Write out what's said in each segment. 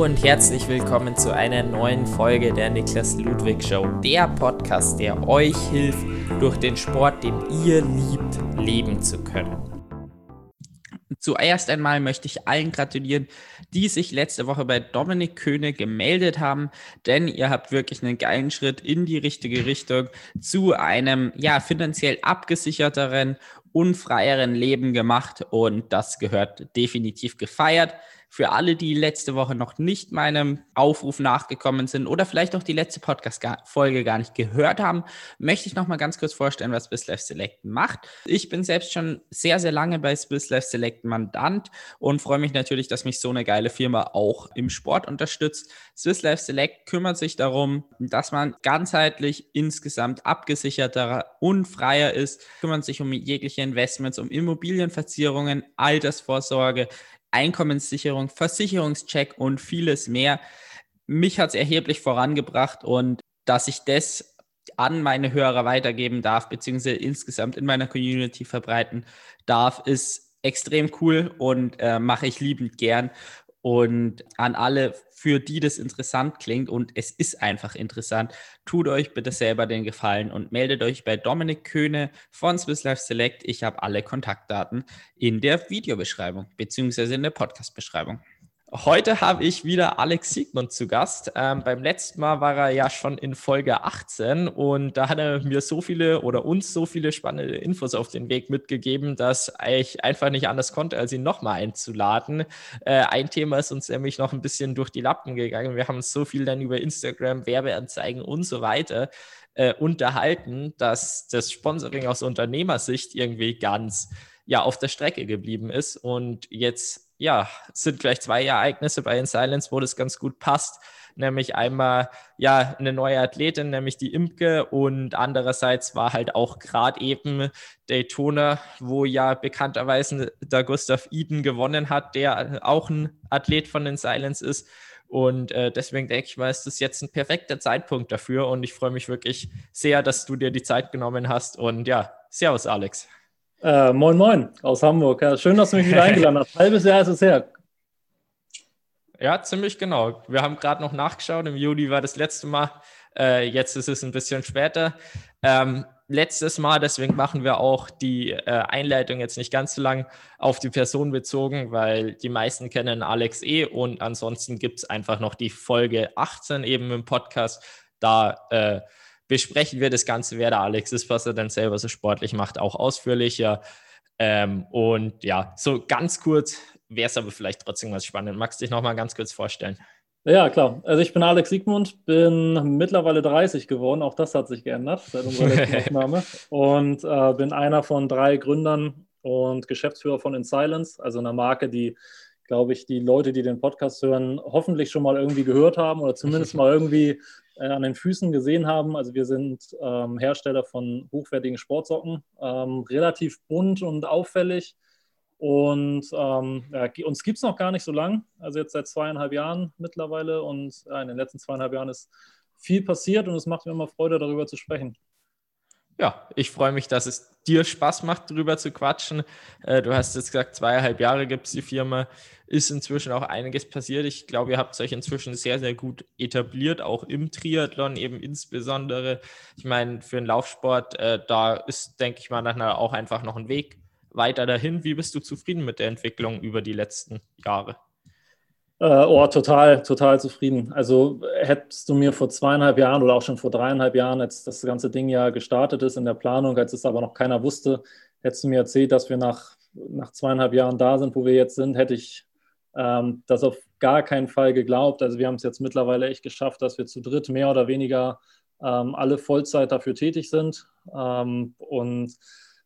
Und herzlich willkommen zu einer neuen Folge der Niklas Ludwig Show, der Podcast, der euch hilft, durch den Sport, den ihr liebt, leben zu können. Zuerst einmal möchte ich allen gratulieren, die sich letzte Woche bei Dominik Köhne gemeldet haben, denn ihr habt wirklich einen geilen Schritt in die richtige Richtung zu einem ja finanziell abgesicherteren, unfreieren Leben gemacht und das gehört definitiv gefeiert. Für alle, die letzte Woche noch nicht meinem Aufruf nachgekommen sind oder vielleicht auch die letzte Podcast-Folge gar nicht gehört haben, möchte ich noch mal ganz kurz vorstellen, was Swiss Life Select macht. Ich bin selbst schon sehr, sehr lange bei Swiss Life Select Mandant und freue mich natürlich, dass mich so eine geile Firma auch im Sport unterstützt. Swiss Life Select kümmert sich darum, dass man ganzheitlich insgesamt abgesicherter und freier ist, kümmert sich um jegliche Investments, um Immobilienverzierungen, Altersvorsorge, Einkommenssicherung, Versicherungscheck und vieles mehr. Mich hat es erheblich vorangebracht und dass ich das an meine Hörer weitergeben darf, beziehungsweise insgesamt in meiner Community verbreiten darf, ist extrem cool und äh, mache ich liebend gern. Und an alle, für die das interessant klingt, und es ist einfach interessant, tut euch bitte selber den Gefallen und meldet euch bei Dominik Köhne von Swiss Life Select. Ich habe alle Kontaktdaten in der Videobeschreibung beziehungsweise in der Podcast-Beschreibung. Heute habe ich wieder Alex Siegmund zu Gast. Ähm, beim letzten Mal war er ja schon in Folge 18 und da hat er mir so viele oder uns so viele spannende Infos auf den Weg mitgegeben, dass ich einfach nicht anders konnte, als ihn nochmal einzuladen. Äh, ein Thema ist uns nämlich noch ein bisschen durch die Lappen gegangen. Wir haben so viel dann über Instagram, Werbeanzeigen und so weiter äh, unterhalten, dass das Sponsoring aus Unternehmersicht irgendwie ganz ja auf der Strecke geblieben ist und jetzt ja, sind gleich zwei Ereignisse bei In Silence, wo das ganz gut passt. Nämlich einmal ja eine neue Athletin, nämlich die Imke, und andererseits war halt auch gerade eben Daytona, wo ja bekannterweise der Gustav Eden gewonnen hat, der auch ein Athlet von In Silence ist. Und äh, deswegen denke ich mal, ist das jetzt ein perfekter Zeitpunkt dafür. Und ich freue mich wirklich sehr, dass du dir die Zeit genommen hast. Und ja, Servus, Alex. Äh, moin, moin aus Hamburg. Ja, schön, dass du mich wieder eingeladen hast. Halbes Jahr ist es her. Ja, ziemlich genau. Wir haben gerade noch nachgeschaut. Im Juli war das letzte Mal. Äh, jetzt ist es ein bisschen später. Ähm, letztes Mal, deswegen machen wir auch die äh, Einleitung jetzt nicht ganz so lang auf die Person bezogen, weil die meisten kennen Alex E. Und ansonsten gibt es einfach noch die Folge 18 eben im Podcast. Da äh, besprechen wir das Ganze, wer der Alex ist, was er dann selber so sportlich macht, auch ausführlicher. Ähm, und ja, so ganz kurz wäre es aber vielleicht trotzdem was spannend. Magst du dich nochmal ganz kurz vorstellen? Ja, klar. Also ich bin Alex Siegmund, bin mittlerweile 30 geworden. Auch das hat sich geändert seit unserer letzten Aufnahme. Und äh, bin einer von drei Gründern und Geschäftsführer von In Silence, also einer Marke, die, glaube ich, die Leute, die den Podcast hören, hoffentlich schon mal irgendwie gehört haben oder zumindest mal irgendwie an den Füßen gesehen haben. Also wir sind ähm, Hersteller von hochwertigen Sportsocken, ähm, relativ bunt und auffällig. Und ähm, ja, uns gibt es noch gar nicht so lang, also jetzt seit zweieinhalb Jahren mittlerweile. Und ja, in den letzten zweieinhalb Jahren ist viel passiert und es macht mir immer Freude, darüber zu sprechen. Ja, ich freue mich, dass es dir Spaß macht, darüber zu quatschen. Äh, du hast jetzt gesagt, zweieinhalb Jahre gibt es die Firma ist inzwischen auch einiges passiert. Ich glaube, ihr habt euch inzwischen sehr, sehr gut etabliert, auch im Triathlon eben insbesondere. Ich meine, für den Laufsport, äh, da ist, denke ich mal, nachher auch einfach noch ein Weg weiter dahin. Wie bist du zufrieden mit der Entwicklung über die letzten Jahre? Äh, oh, total, total zufrieden. Also hättest du mir vor zweieinhalb Jahren oder auch schon vor dreieinhalb Jahren, als das ganze Ding ja gestartet ist in der Planung, als es aber noch keiner wusste, hättest du mir erzählt, dass wir nach, nach zweieinhalb Jahren da sind, wo wir jetzt sind, hätte ich ähm, das auf gar keinen Fall geglaubt. Also wir haben es jetzt mittlerweile echt geschafft, dass wir zu dritt mehr oder weniger ähm, alle Vollzeit dafür tätig sind ähm, und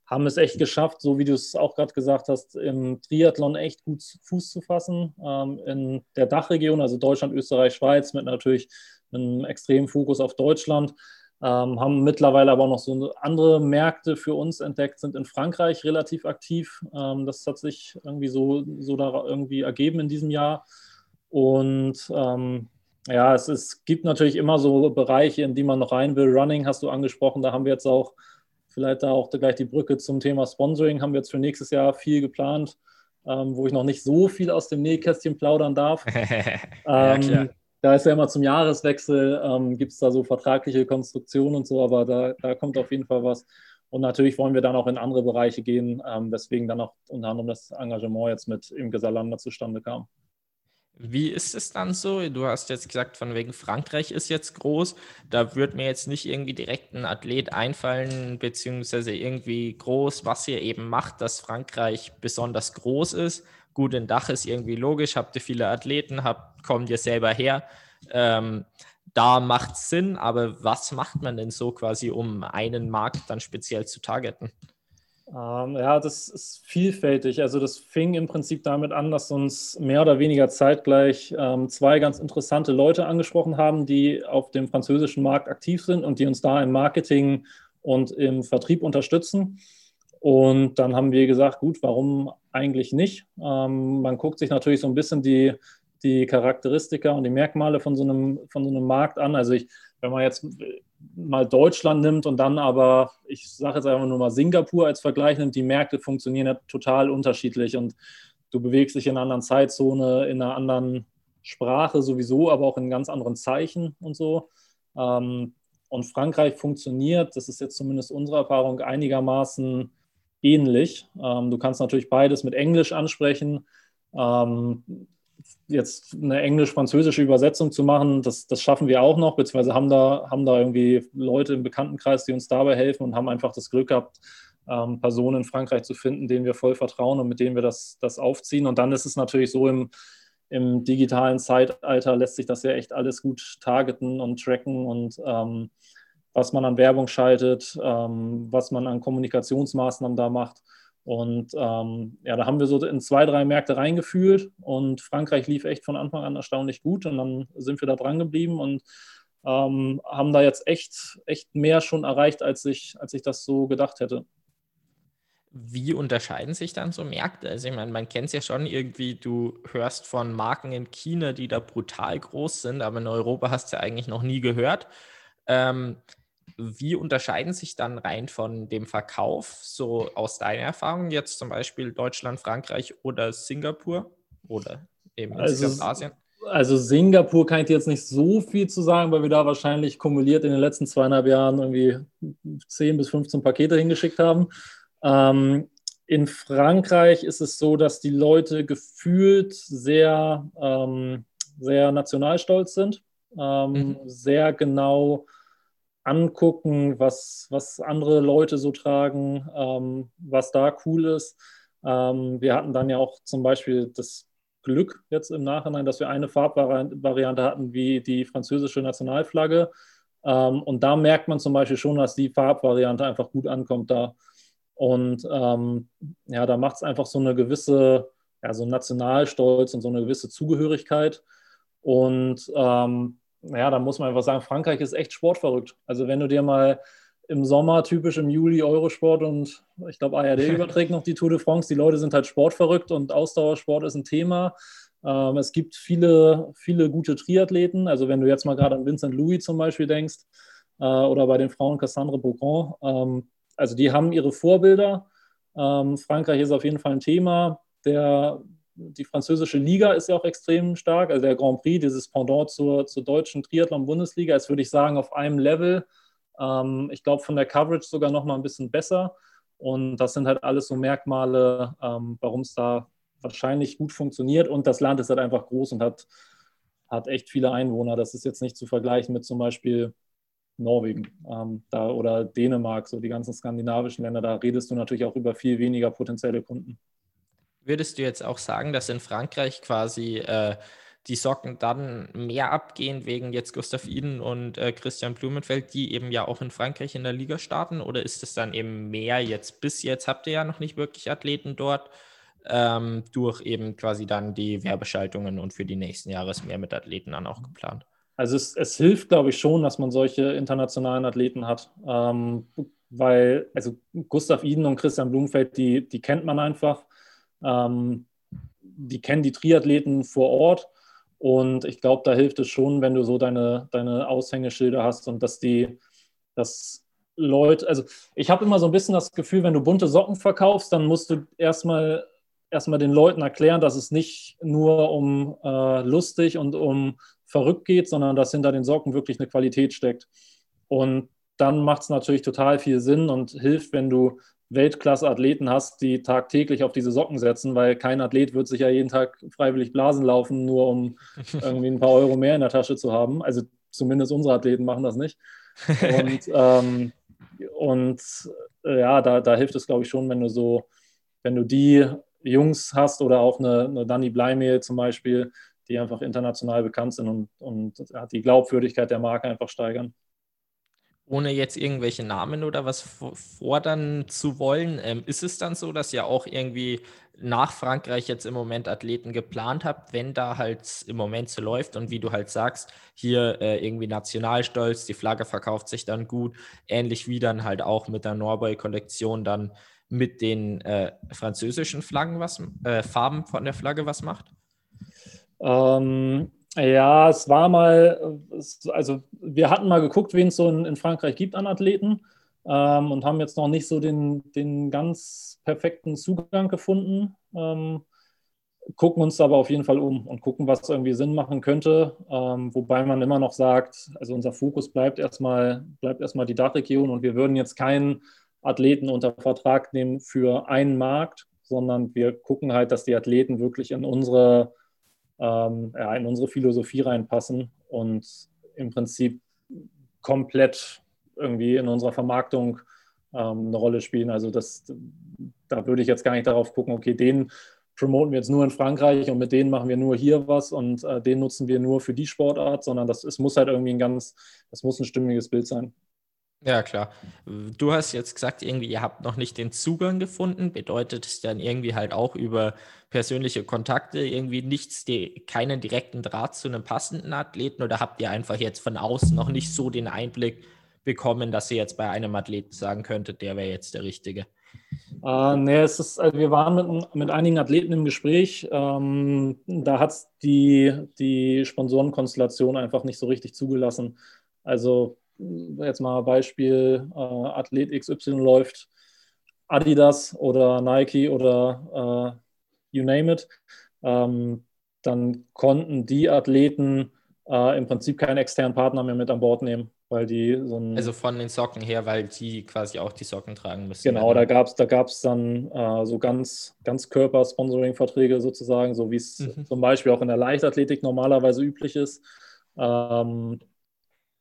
haben es echt geschafft, so wie du es auch gerade gesagt hast, im Triathlon echt gut Fuß zu fassen. Ähm, in der Dachregion, also Deutschland, Österreich, Schweiz, mit natürlich einem extremen Fokus auf Deutschland ähm, haben mittlerweile aber noch so andere Märkte für uns entdeckt, sind in Frankreich relativ aktiv. Ähm, das hat sich irgendwie so, so da irgendwie ergeben in diesem Jahr. Und ähm, ja, es, es gibt natürlich immer so Bereiche, in die man noch rein will. Running hast du angesprochen, da haben wir jetzt auch vielleicht da auch gleich die Brücke zum Thema Sponsoring, haben wir jetzt für nächstes Jahr viel geplant. ähm, wo ich noch nicht so viel aus dem Nähkästchen plaudern darf. ja, ähm, da ist ja immer zum Jahreswechsel, ähm, gibt es da so vertragliche Konstruktionen und so, aber da, da kommt auf jeden Fall was. Und natürlich wollen wir dann auch in andere Bereiche gehen, ähm, weswegen dann auch unter anderem das Engagement jetzt mit im Gesalander zustande kam. Wie ist es dann so? Du hast jetzt gesagt, von wegen Frankreich ist jetzt groß. Da wird mir jetzt nicht irgendwie direkt ein Athlet einfallen, beziehungsweise irgendwie groß, was ihr eben macht, dass Frankreich besonders groß ist. Gut, ein Dach ist irgendwie logisch, habt ihr viele Athleten, habt, kommt ihr selber her. Ähm, da macht es Sinn, aber was macht man denn so quasi, um einen Markt dann speziell zu targeten? Ähm, ja, das ist vielfältig. Also das fing im Prinzip damit an, dass uns mehr oder weniger zeitgleich ähm, zwei ganz interessante Leute angesprochen haben, die auf dem französischen Markt aktiv sind und die uns da im Marketing und im Vertrieb unterstützen. Und dann haben wir gesagt, gut, warum eigentlich nicht? Ähm, man guckt sich natürlich so ein bisschen die, die Charakteristika und die Merkmale von so einem, von so einem Markt an. Also ich, wenn man jetzt mal Deutschland nimmt und dann aber, ich sage jetzt einfach nur mal Singapur als Vergleich nimmt, die Märkte funktionieren ja total unterschiedlich und du bewegst dich in einer anderen Zeitzone, in einer anderen Sprache sowieso, aber auch in ganz anderen Zeichen und so. Ähm, und Frankreich funktioniert, das ist jetzt zumindest unsere Erfahrung, einigermaßen ähnlich. Ähm, du kannst natürlich beides mit Englisch ansprechen. Ähm, jetzt eine englisch-französische Übersetzung zu machen, das, das schaffen wir auch noch, beziehungsweise haben da, haben da irgendwie Leute im Bekanntenkreis, die uns dabei helfen und haben einfach das Glück gehabt, ähm, Personen in Frankreich zu finden, denen wir voll vertrauen und mit denen wir das, das aufziehen. Und dann ist es natürlich so, im, im digitalen Zeitalter lässt sich das ja echt alles gut targeten und tracken und ähm, was man an Werbung schaltet, ähm, was man an Kommunikationsmaßnahmen da macht. Und ähm, ja, da haben wir so in zwei, drei Märkte reingefühlt und Frankreich lief echt von Anfang an erstaunlich gut und dann sind wir da dran geblieben und ähm, haben da jetzt echt, echt mehr schon erreicht, als ich, als ich das so gedacht hätte. Wie unterscheiden sich dann so Märkte? Also ich meine, man kennt es ja schon irgendwie, du hörst von Marken in China, die da brutal groß sind, aber in Europa hast du ja eigentlich noch nie gehört. Ähm, wie unterscheiden sich dann rein von dem Verkauf, so aus deiner Erfahrung, jetzt zum Beispiel Deutschland, Frankreich oder Singapur oder eben also, Asien? Also Singapur kann ich dir jetzt nicht so viel zu sagen, weil wir da wahrscheinlich kumuliert in den letzten zweieinhalb Jahren irgendwie 10 bis 15 Pakete hingeschickt haben. Ähm, in Frankreich ist es so, dass die Leute gefühlt sehr, ähm, sehr nationalstolz sind, ähm, mhm. sehr genau angucken, was, was andere Leute so tragen, ähm, was da cool ist. Ähm, wir hatten dann ja auch zum Beispiel das Glück jetzt im Nachhinein, dass wir eine Farbvariante hatten wie die französische Nationalflagge. Ähm, und da merkt man zum Beispiel schon, dass die Farbvariante einfach gut ankommt da. Und ähm, ja, da macht es einfach so eine gewisse, ja, so Nationalstolz und so eine gewisse Zugehörigkeit. Und ähm, ja, da muss man einfach sagen, Frankreich ist echt sportverrückt. Also wenn du dir mal im Sommer, typisch im Juli Eurosport und ich glaube ARD überträgt noch die Tour de France, die Leute sind halt sportverrückt und Ausdauersport ist ein Thema. Ähm, es gibt viele, viele gute Triathleten. Also wenn du jetzt mal gerade an Vincent Louis zum Beispiel denkst äh, oder bei den Frauen Cassandre Beaugrand, ähm, also die haben ihre Vorbilder. Ähm, Frankreich ist auf jeden Fall ein Thema. Der die französische Liga ist ja auch extrem stark. Also der Grand Prix, dieses Pendant zur, zur deutschen Triathlon-Bundesliga, ist, würde ich sagen, auf einem Level. Ähm, ich glaube, von der Coverage sogar noch mal ein bisschen besser. Und das sind halt alles so Merkmale, ähm, warum es da wahrscheinlich gut funktioniert. Und das Land ist halt einfach groß und hat, hat echt viele Einwohner. Das ist jetzt nicht zu vergleichen mit zum Beispiel Norwegen ähm, da, oder Dänemark, so die ganzen skandinavischen Länder. Da redest du natürlich auch über viel weniger potenzielle Kunden. Würdest du jetzt auch sagen, dass in Frankreich quasi äh, die Socken dann mehr abgehen wegen jetzt Gustav Iden und äh, Christian Blumenfeld, die eben ja auch in Frankreich in der Liga starten? Oder ist es dann eben mehr jetzt? Bis jetzt habt ihr ja noch nicht wirklich Athleten dort, ähm, durch eben quasi dann die Werbeschaltungen und für die nächsten Jahre ist mehr mit Athleten dann auch geplant. Also es, es hilft, glaube ich, schon, dass man solche internationalen Athleten hat. Ähm, weil, also Gustav Iden und Christian Blumenfeld, die, die kennt man einfach. Ähm, die kennen die Triathleten vor Ort. Und ich glaube, da hilft es schon, wenn du so deine, deine Aushängeschilder hast und dass die, dass Leute, also ich habe immer so ein bisschen das Gefühl, wenn du bunte Socken verkaufst, dann musst du erstmal erstmal den Leuten erklären, dass es nicht nur um äh, lustig und um verrückt geht, sondern dass hinter den Socken wirklich eine Qualität steckt. Und dann macht es natürlich total viel Sinn und hilft, wenn du Weltklasse-Athleten hast, die tagtäglich auf diese Socken setzen, weil kein Athlet wird sich ja jeden Tag freiwillig Blasen laufen, nur um irgendwie ein paar Euro mehr in der Tasche zu haben. Also zumindest unsere Athleten machen das nicht. Und, ähm, und äh, ja, da, da hilft es, glaube ich, schon, wenn du so, wenn du die Jungs hast oder auch eine, eine Danny Bleimehl zum Beispiel, die einfach international bekannt sind und, und die Glaubwürdigkeit der Marke einfach steigern ohne jetzt irgendwelche Namen oder was fordern zu wollen, ähm, ist es dann so, dass ihr auch irgendwie nach Frankreich jetzt im Moment Athleten geplant habt, wenn da halt im Moment so läuft und wie du halt sagst, hier äh, irgendwie Nationalstolz, die Flagge verkauft sich dann gut, ähnlich wie dann halt auch mit der Norboy-Kollektion dann mit den äh, französischen Flaggen was, äh, Farben von der Flagge was macht? Ähm, ja, es war mal, also wir hatten mal geguckt, wen es so in, in, Frankreich gibt an Athleten ähm, und haben jetzt noch nicht so den, den ganz perfekten Zugang gefunden. Ähm, gucken uns aber auf jeden Fall um und gucken, was irgendwie Sinn machen könnte. Ähm, wobei man immer noch sagt, also unser Fokus bleibt erstmal, bleibt erstmal die Dachregion und wir würden jetzt keinen Athleten unter Vertrag nehmen für einen Markt, sondern wir gucken halt, dass die Athleten wirklich in unsere ähm, ja, in unsere Philosophie reinpassen und im Prinzip komplett irgendwie in unserer Vermarktung ähm, eine Rolle spielen. Also das, da würde ich jetzt gar nicht darauf gucken, okay, den promoten wir jetzt nur in Frankreich und mit denen machen wir nur hier was und äh, den nutzen wir nur für die Sportart, sondern das es muss halt irgendwie ein ganz, das muss ein stimmiges Bild sein. Ja, klar. Du hast jetzt gesagt, irgendwie, ihr habt noch nicht den Zugang gefunden. Bedeutet es dann irgendwie halt auch über persönliche Kontakte irgendwie nichts, die, keinen direkten Draht zu einem passenden Athleten oder habt ihr einfach jetzt von außen noch nicht so den Einblick bekommen, dass ihr jetzt bei einem Athleten sagen könntet, der wäre jetzt der Richtige? Äh, nee, es ist, also wir waren mit, mit einigen Athleten im Gespräch. Ähm, da hat es die, die Sponsorenkonstellation einfach nicht so richtig zugelassen. Also jetzt mal Beispiel, äh, Athlet XY läuft Adidas oder Nike oder äh, you name it, ähm, dann konnten die Athleten äh, im Prinzip keinen externen Partner mehr mit an Bord nehmen, weil die so ein. Also von den Socken her, weil die quasi auch die Socken tragen müssen. Genau, da gab es da gab's dann äh, so ganz, ganz Körper-Sponsoring-Verträge sozusagen, so wie es mhm. zum Beispiel auch in der Leichtathletik normalerweise üblich ist. Ähm,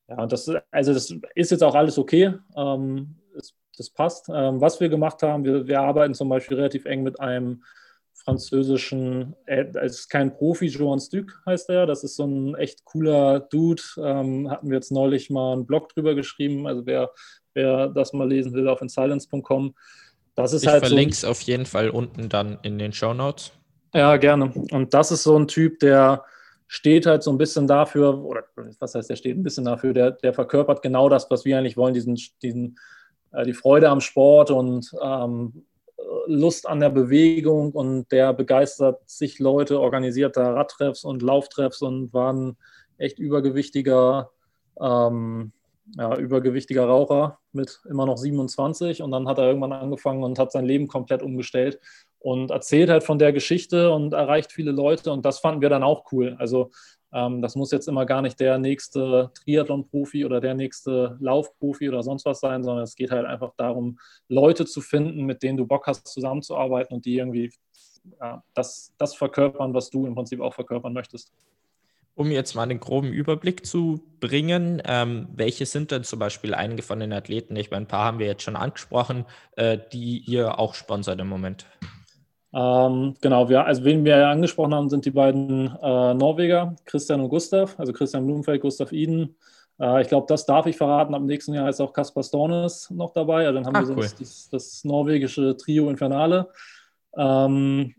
ja, das, also das ist jetzt auch alles okay. Ähm, das, das passt. Ähm, was wir gemacht haben, wir, wir arbeiten zum Beispiel relativ eng mit einem französischen, äh, es ist kein Profi, Johan Stück heißt er. Das ist so ein echt cooler Dude. Ähm, hatten wir jetzt neulich mal einen Blog drüber geschrieben. Also wer, wer das mal lesen will, auf insilence.com. Das ist ich halt verlinke es so auf jeden Fall unten dann in den Show Notes. Ja, gerne. Und das ist so ein Typ, der steht halt so ein bisschen dafür, oder was heißt, der steht ein bisschen dafür, der, der verkörpert genau das, was wir eigentlich wollen, diesen, diesen, äh, die Freude am Sport und ähm, Lust an der Bewegung und der begeistert sich Leute, organisiert da Radtreffs und Lauftreffs und war ein echt übergewichtiger, ähm, ja, übergewichtiger Raucher mit immer noch 27 und dann hat er irgendwann angefangen und hat sein Leben komplett umgestellt und erzählt halt von der Geschichte und erreicht viele Leute und das fanden wir dann auch cool. Also ähm, das muss jetzt immer gar nicht der nächste Triathlon-Profi oder der nächste Laufprofi oder sonst was sein, sondern es geht halt einfach darum, Leute zu finden, mit denen du Bock hast, zusammenzuarbeiten und die irgendwie ja, das, das verkörpern, was du im Prinzip auch verkörpern möchtest. Um jetzt mal einen groben Überblick zu bringen, ähm, welche sind denn zum Beispiel einige von den Athleten, ich meine, ein paar haben wir jetzt schon angesprochen, äh, die ihr auch sponsert im Moment? Ähm, genau, wir, also wen wir ja angesprochen haben, sind die beiden äh, Norweger, Christian und Gustav, also Christian Blumenfeld, Gustav Iden. Äh, ich glaube, das darf ich verraten. Ab nächsten Jahr ist auch Kaspar Stornes noch dabei. Also dann haben Ach, wir cool. das, das, norwegische Trio Infernale. Ähm,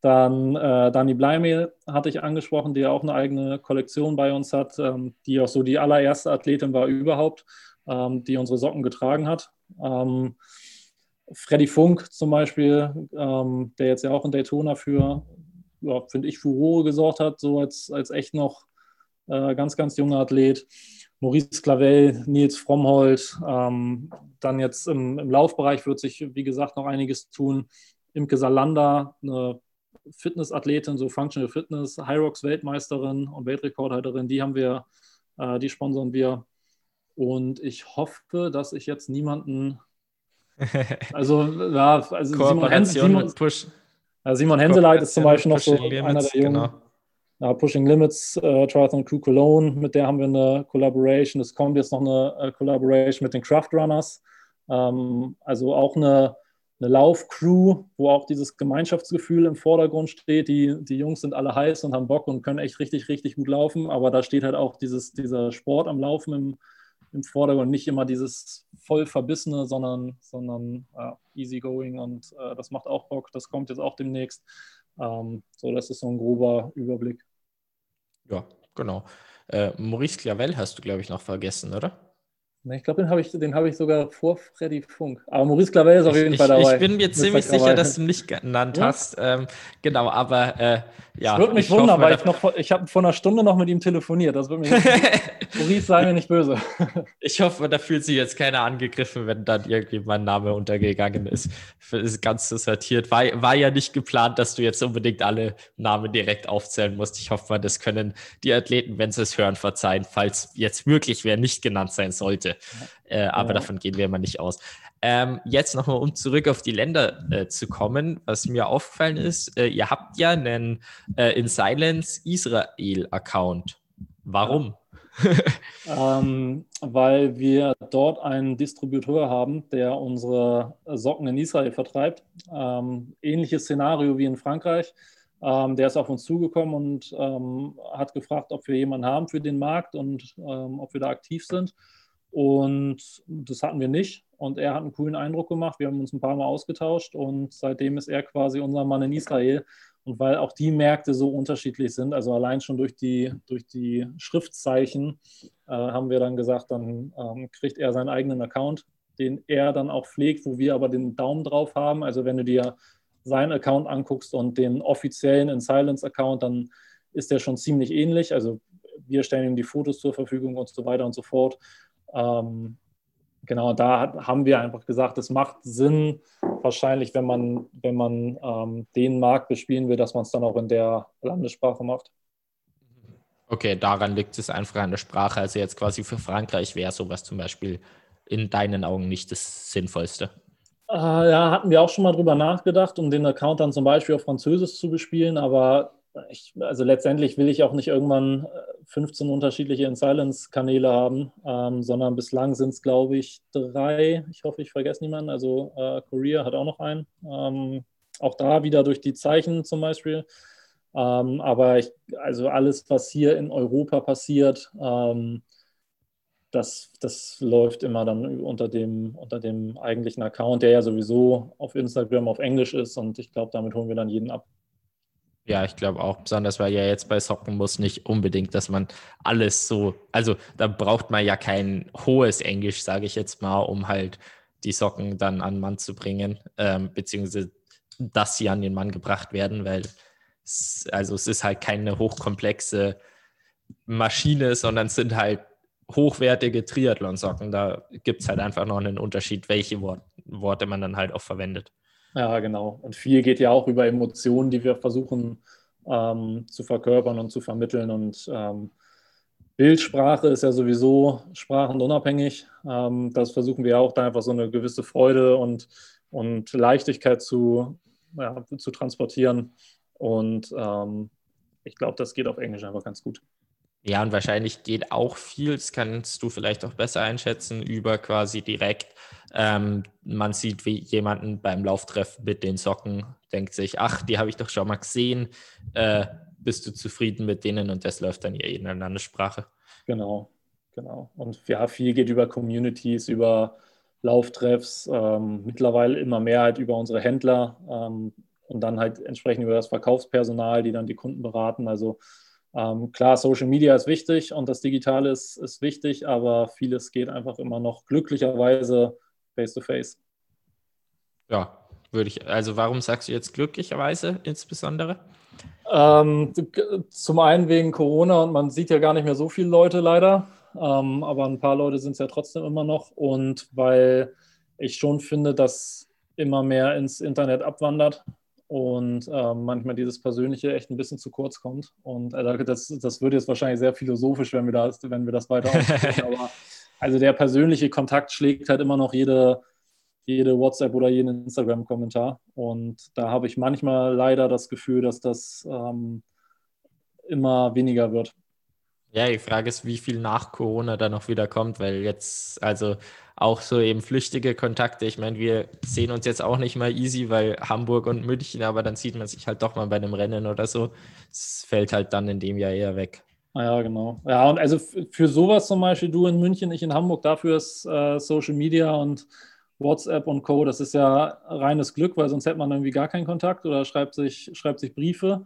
dann äh, Dani Bleimehl hatte ich angesprochen, die ja auch eine eigene Kollektion bei uns hat, ähm, die auch so die allererste Athletin war überhaupt, ähm, die unsere Socken getragen hat. Freddy Funk zum Beispiel, ähm, der jetzt ja auch in Daytona für, ja, finde ich, Furore gesorgt hat, so als, als echt noch äh, ganz, ganz junger Athlet. Maurice Clavel, Nils Frommhold, ähm, dann jetzt im, im, Laufbereich wird sich, wie gesagt, noch einiges tun. Imke Salander, eine Fitnessathletin, so Functional Fitness, Hyrox Weltmeisterin und Weltrekordhalterin, die haben wir, äh, die sponsern wir. Und ich hoffe, dass ich jetzt niemanden, also, ja, also Simon, Hen Simon, Push. Simon Henseleit ist zum Beispiel noch so Limits, einer der Jungen. Genau. Ja, Pushing Limits, äh, Triathlon Crew Cologne, mit der haben wir eine Collaboration. Es kommt jetzt noch eine äh, Collaboration mit den Craft Runners. Ähm, also auch eine, eine Laufcrew, wo auch dieses Gemeinschaftsgefühl im Vordergrund steht. Die, die Jungs sind alle heiß und haben Bock und können echt richtig, richtig gut laufen. Aber da steht halt auch dieses, dieser Sport am Laufen im, im Vordergrund. Nicht immer dieses voll verbissene, sondern, sondern ja, easygoing und äh, das macht auch Bock. Das kommt jetzt auch demnächst. Ähm, so, das ist so ein grober Überblick. Ja, genau. Äh, Maurice Clavel hast du, glaube ich, noch vergessen, oder? Ich glaube, den habe ich, hab ich sogar vor Freddy Funk. Aber Maurice Clavel ist auf jeden ich, Fall dabei. Ich bin mir ziemlich sicher, dass du ihn nicht genannt ja? hast. Ähm, genau, aber äh, ja. Das würde mich wundern, weil ich noch ich habe vor einer Stunde noch mit ihm telefoniert. Das würde mich Maurice sei mir nicht böse. ich hoffe, da fühlt sich jetzt keiner angegriffen, wenn dann irgendwie mein Name untergegangen ist. Ist ganz sortiert. War, war ja nicht geplant, dass du jetzt unbedingt alle Namen direkt aufzählen musst. Ich hoffe, das können die Athleten, wenn sie es hören, verzeihen, falls jetzt wirklich wer nicht genannt sein sollte. Äh, aber ja. davon gehen wir mal nicht aus. Ähm, jetzt nochmal, um zurück auf die Länder äh, zu kommen, was mir aufgefallen ist, äh, ihr habt ja einen äh, in Silence Israel-Account. Warum? ähm, weil wir dort einen Distributeur haben, der unsere Socken in Israel vertreibt. Ähm, ähnliches Szenario wie in Frankreich. Ähm, der ist auf uns zugekommen und ähm, hat gefragt, ob wir jemanden haben für den Markt und ähm, ob wir da aktiv sind. Und das hatten wir nicht. Und er hat einen coolen Eindruck gemacht. Wir haben uns ein paar Mal ausgetauscht und seitdem ist er quasi unser Mann in Israel. Und weil auch die Märkte so unterschiedlich sind, also allein schon durch die, durch die Schriftzeichen, äh, haben wir dann gesagt, dann ähm, kriegt er seinen eigenen Account, den er dann auch pflegt, wo wir aber den Daumen drauf haben. Also wenn du dir seinen Account anguckst und den offiziellen In Silence Account, dann ist der schon ziemlich ähnlich. Also wir stellen ihm die Fotos zur Verfügung und so weiter und so fort. Ähm, genau, da haben wir einfach gesagt, es macht Sinn, wahrscheinlich, wenn man, wenn man ähm, den Markt bespielen will, dass man es dann auch in der Landessprache macht. Okay, daran liegt es einfach an der Sprache. Also jetzt quasi für Frankreich wäre sowas zum Beispiel in deinen Augen nicht das Sinnvollste. Äh, ja, hatten wir auch schon mal drüber nachgedacht, um den Account dann zum Beispiel auf Französisch zu bespielen, aber ich, also letztendlich will ich auch nicht irgendwann 15 äh, unterschiedliche In-Silence-Kanäle haben, ähm, sondern bislang sind es, glaube ich, drei. Ich hoffe, ich vergesse niemanden. Also äh, Korea hat auch noch einen. Ähm, auch da wieder durch die Zeichen zum Beispiel. Ähm, aber ich, also alles, was hier in Europa passiert, ähm, das, das läuft immer dann unter dem, unter dem eigentlichen Account, der ja sowieso auf Instagram auf Englisch ist. Und ich glaube, damit holen wir dann jeden ab. Ja, ich glaube auch, besonders weil ja jetzt bei Socken muss nicht unbedingt, dass man alles so, also da braucht man ja kein hohes Englisch, sage ich jetzt mal, um halt die Socken dann an den Mann zu bringen, ähm, beziehungsweise dass sie an den Mann gebracht werden, weil es, also es ist halt keine hochkomplexe Maschine, sondern es sind halt hochwertige Triathlon-Socken. Da gibt es halt einfach noch einen Unterschied, welche Wort, Worte man dann halt auch verwendet. Ja, genau. Und viel geht ja auch über Emotionen, die wir versuchen ähm, zu verkörpern und zu vermitteln. Und ähm, Bildsprache ist ja sowieso sprachenunabhängig. Ähm, das versuchen wir auch, da einfach so eine gewisse Freude und, und Leichtigkeit zu, ja, zu transportieren. Und ähm, ich glaube, das geht auf Englisch einfach ganz gut. Ja, und wahrscheinlich geht auch viel, das kannst du vielleicht auch besser einschätzen, über quasi direkt. Ähm, man sieht wie jemanden beim Lauftreff mit den Socken, denkt sich, ach, die habe ich doch schon mal gesehen. Äh, bist du zufrieden mit denen? Und das läuft dann ja in einer Landessprache. Genau, genau. Und ja, viel geht über Communities, über Lauftreffs, ähm, mittlerweile immer mehr halt über unsere Händler ähm, und dann halt entsprechend über das Verkaufspersonal, die dann die Kunden beraten. Also ähm, klar, Social Media ist wichtig und das Digitale ist, ist wichtig, aber vieles geht einfach immer noch glücklicherweise face-to-face. Ja, würde ich. Also, warum sagst du jetzt glücklicherweise insbesondere? Ähm, zum einen wegen Corona und man sieht ja gar nicht mehr so viele Leute leider, ähm, aber ein paar Leute sind es ja trotzdem immer noch und weil ich schon finde, dass immer mehr ins Internet abwandert und äh, manchmal dieses Persönliche echt ein bisschen zu kurz kommt. Und äh, das, das wird jetzt wahrscheinlich sehr philosophisch, wenn wir das, wenn wir das weiter ausführen. aber also der persönliche Kontakt schlägt halt immer noch jede, jede WhatsApp oder jeden Instagram-Kommentar. Und da habe ich manchmal leider das Gefühl, dass das ähm, immer weniger wird. Ja, die Frage ist, wie viel nach Corona da noch wieder kommt, weil jetzt, also auch so eben flüchtige Kontakte. Ich meine, wir sehen uns jetzt auch nicht mal easy, weil Hamburg und München, aber dann sieht man sich halt doch mal bei einem Rennen oder so. Es fällt halt dann in dem Jahr eher weg. Ah ja, genau. Ja, und also für sowas zum Beispiel, du in München, ich in Hamburg, dafür ist äh, Social Media und WhatsApp und Co., das ist ja reines Glück, weil sonst hätte man irgendwie gar keinen Kontakt oder schreibt sich, schreibt sich Briefe.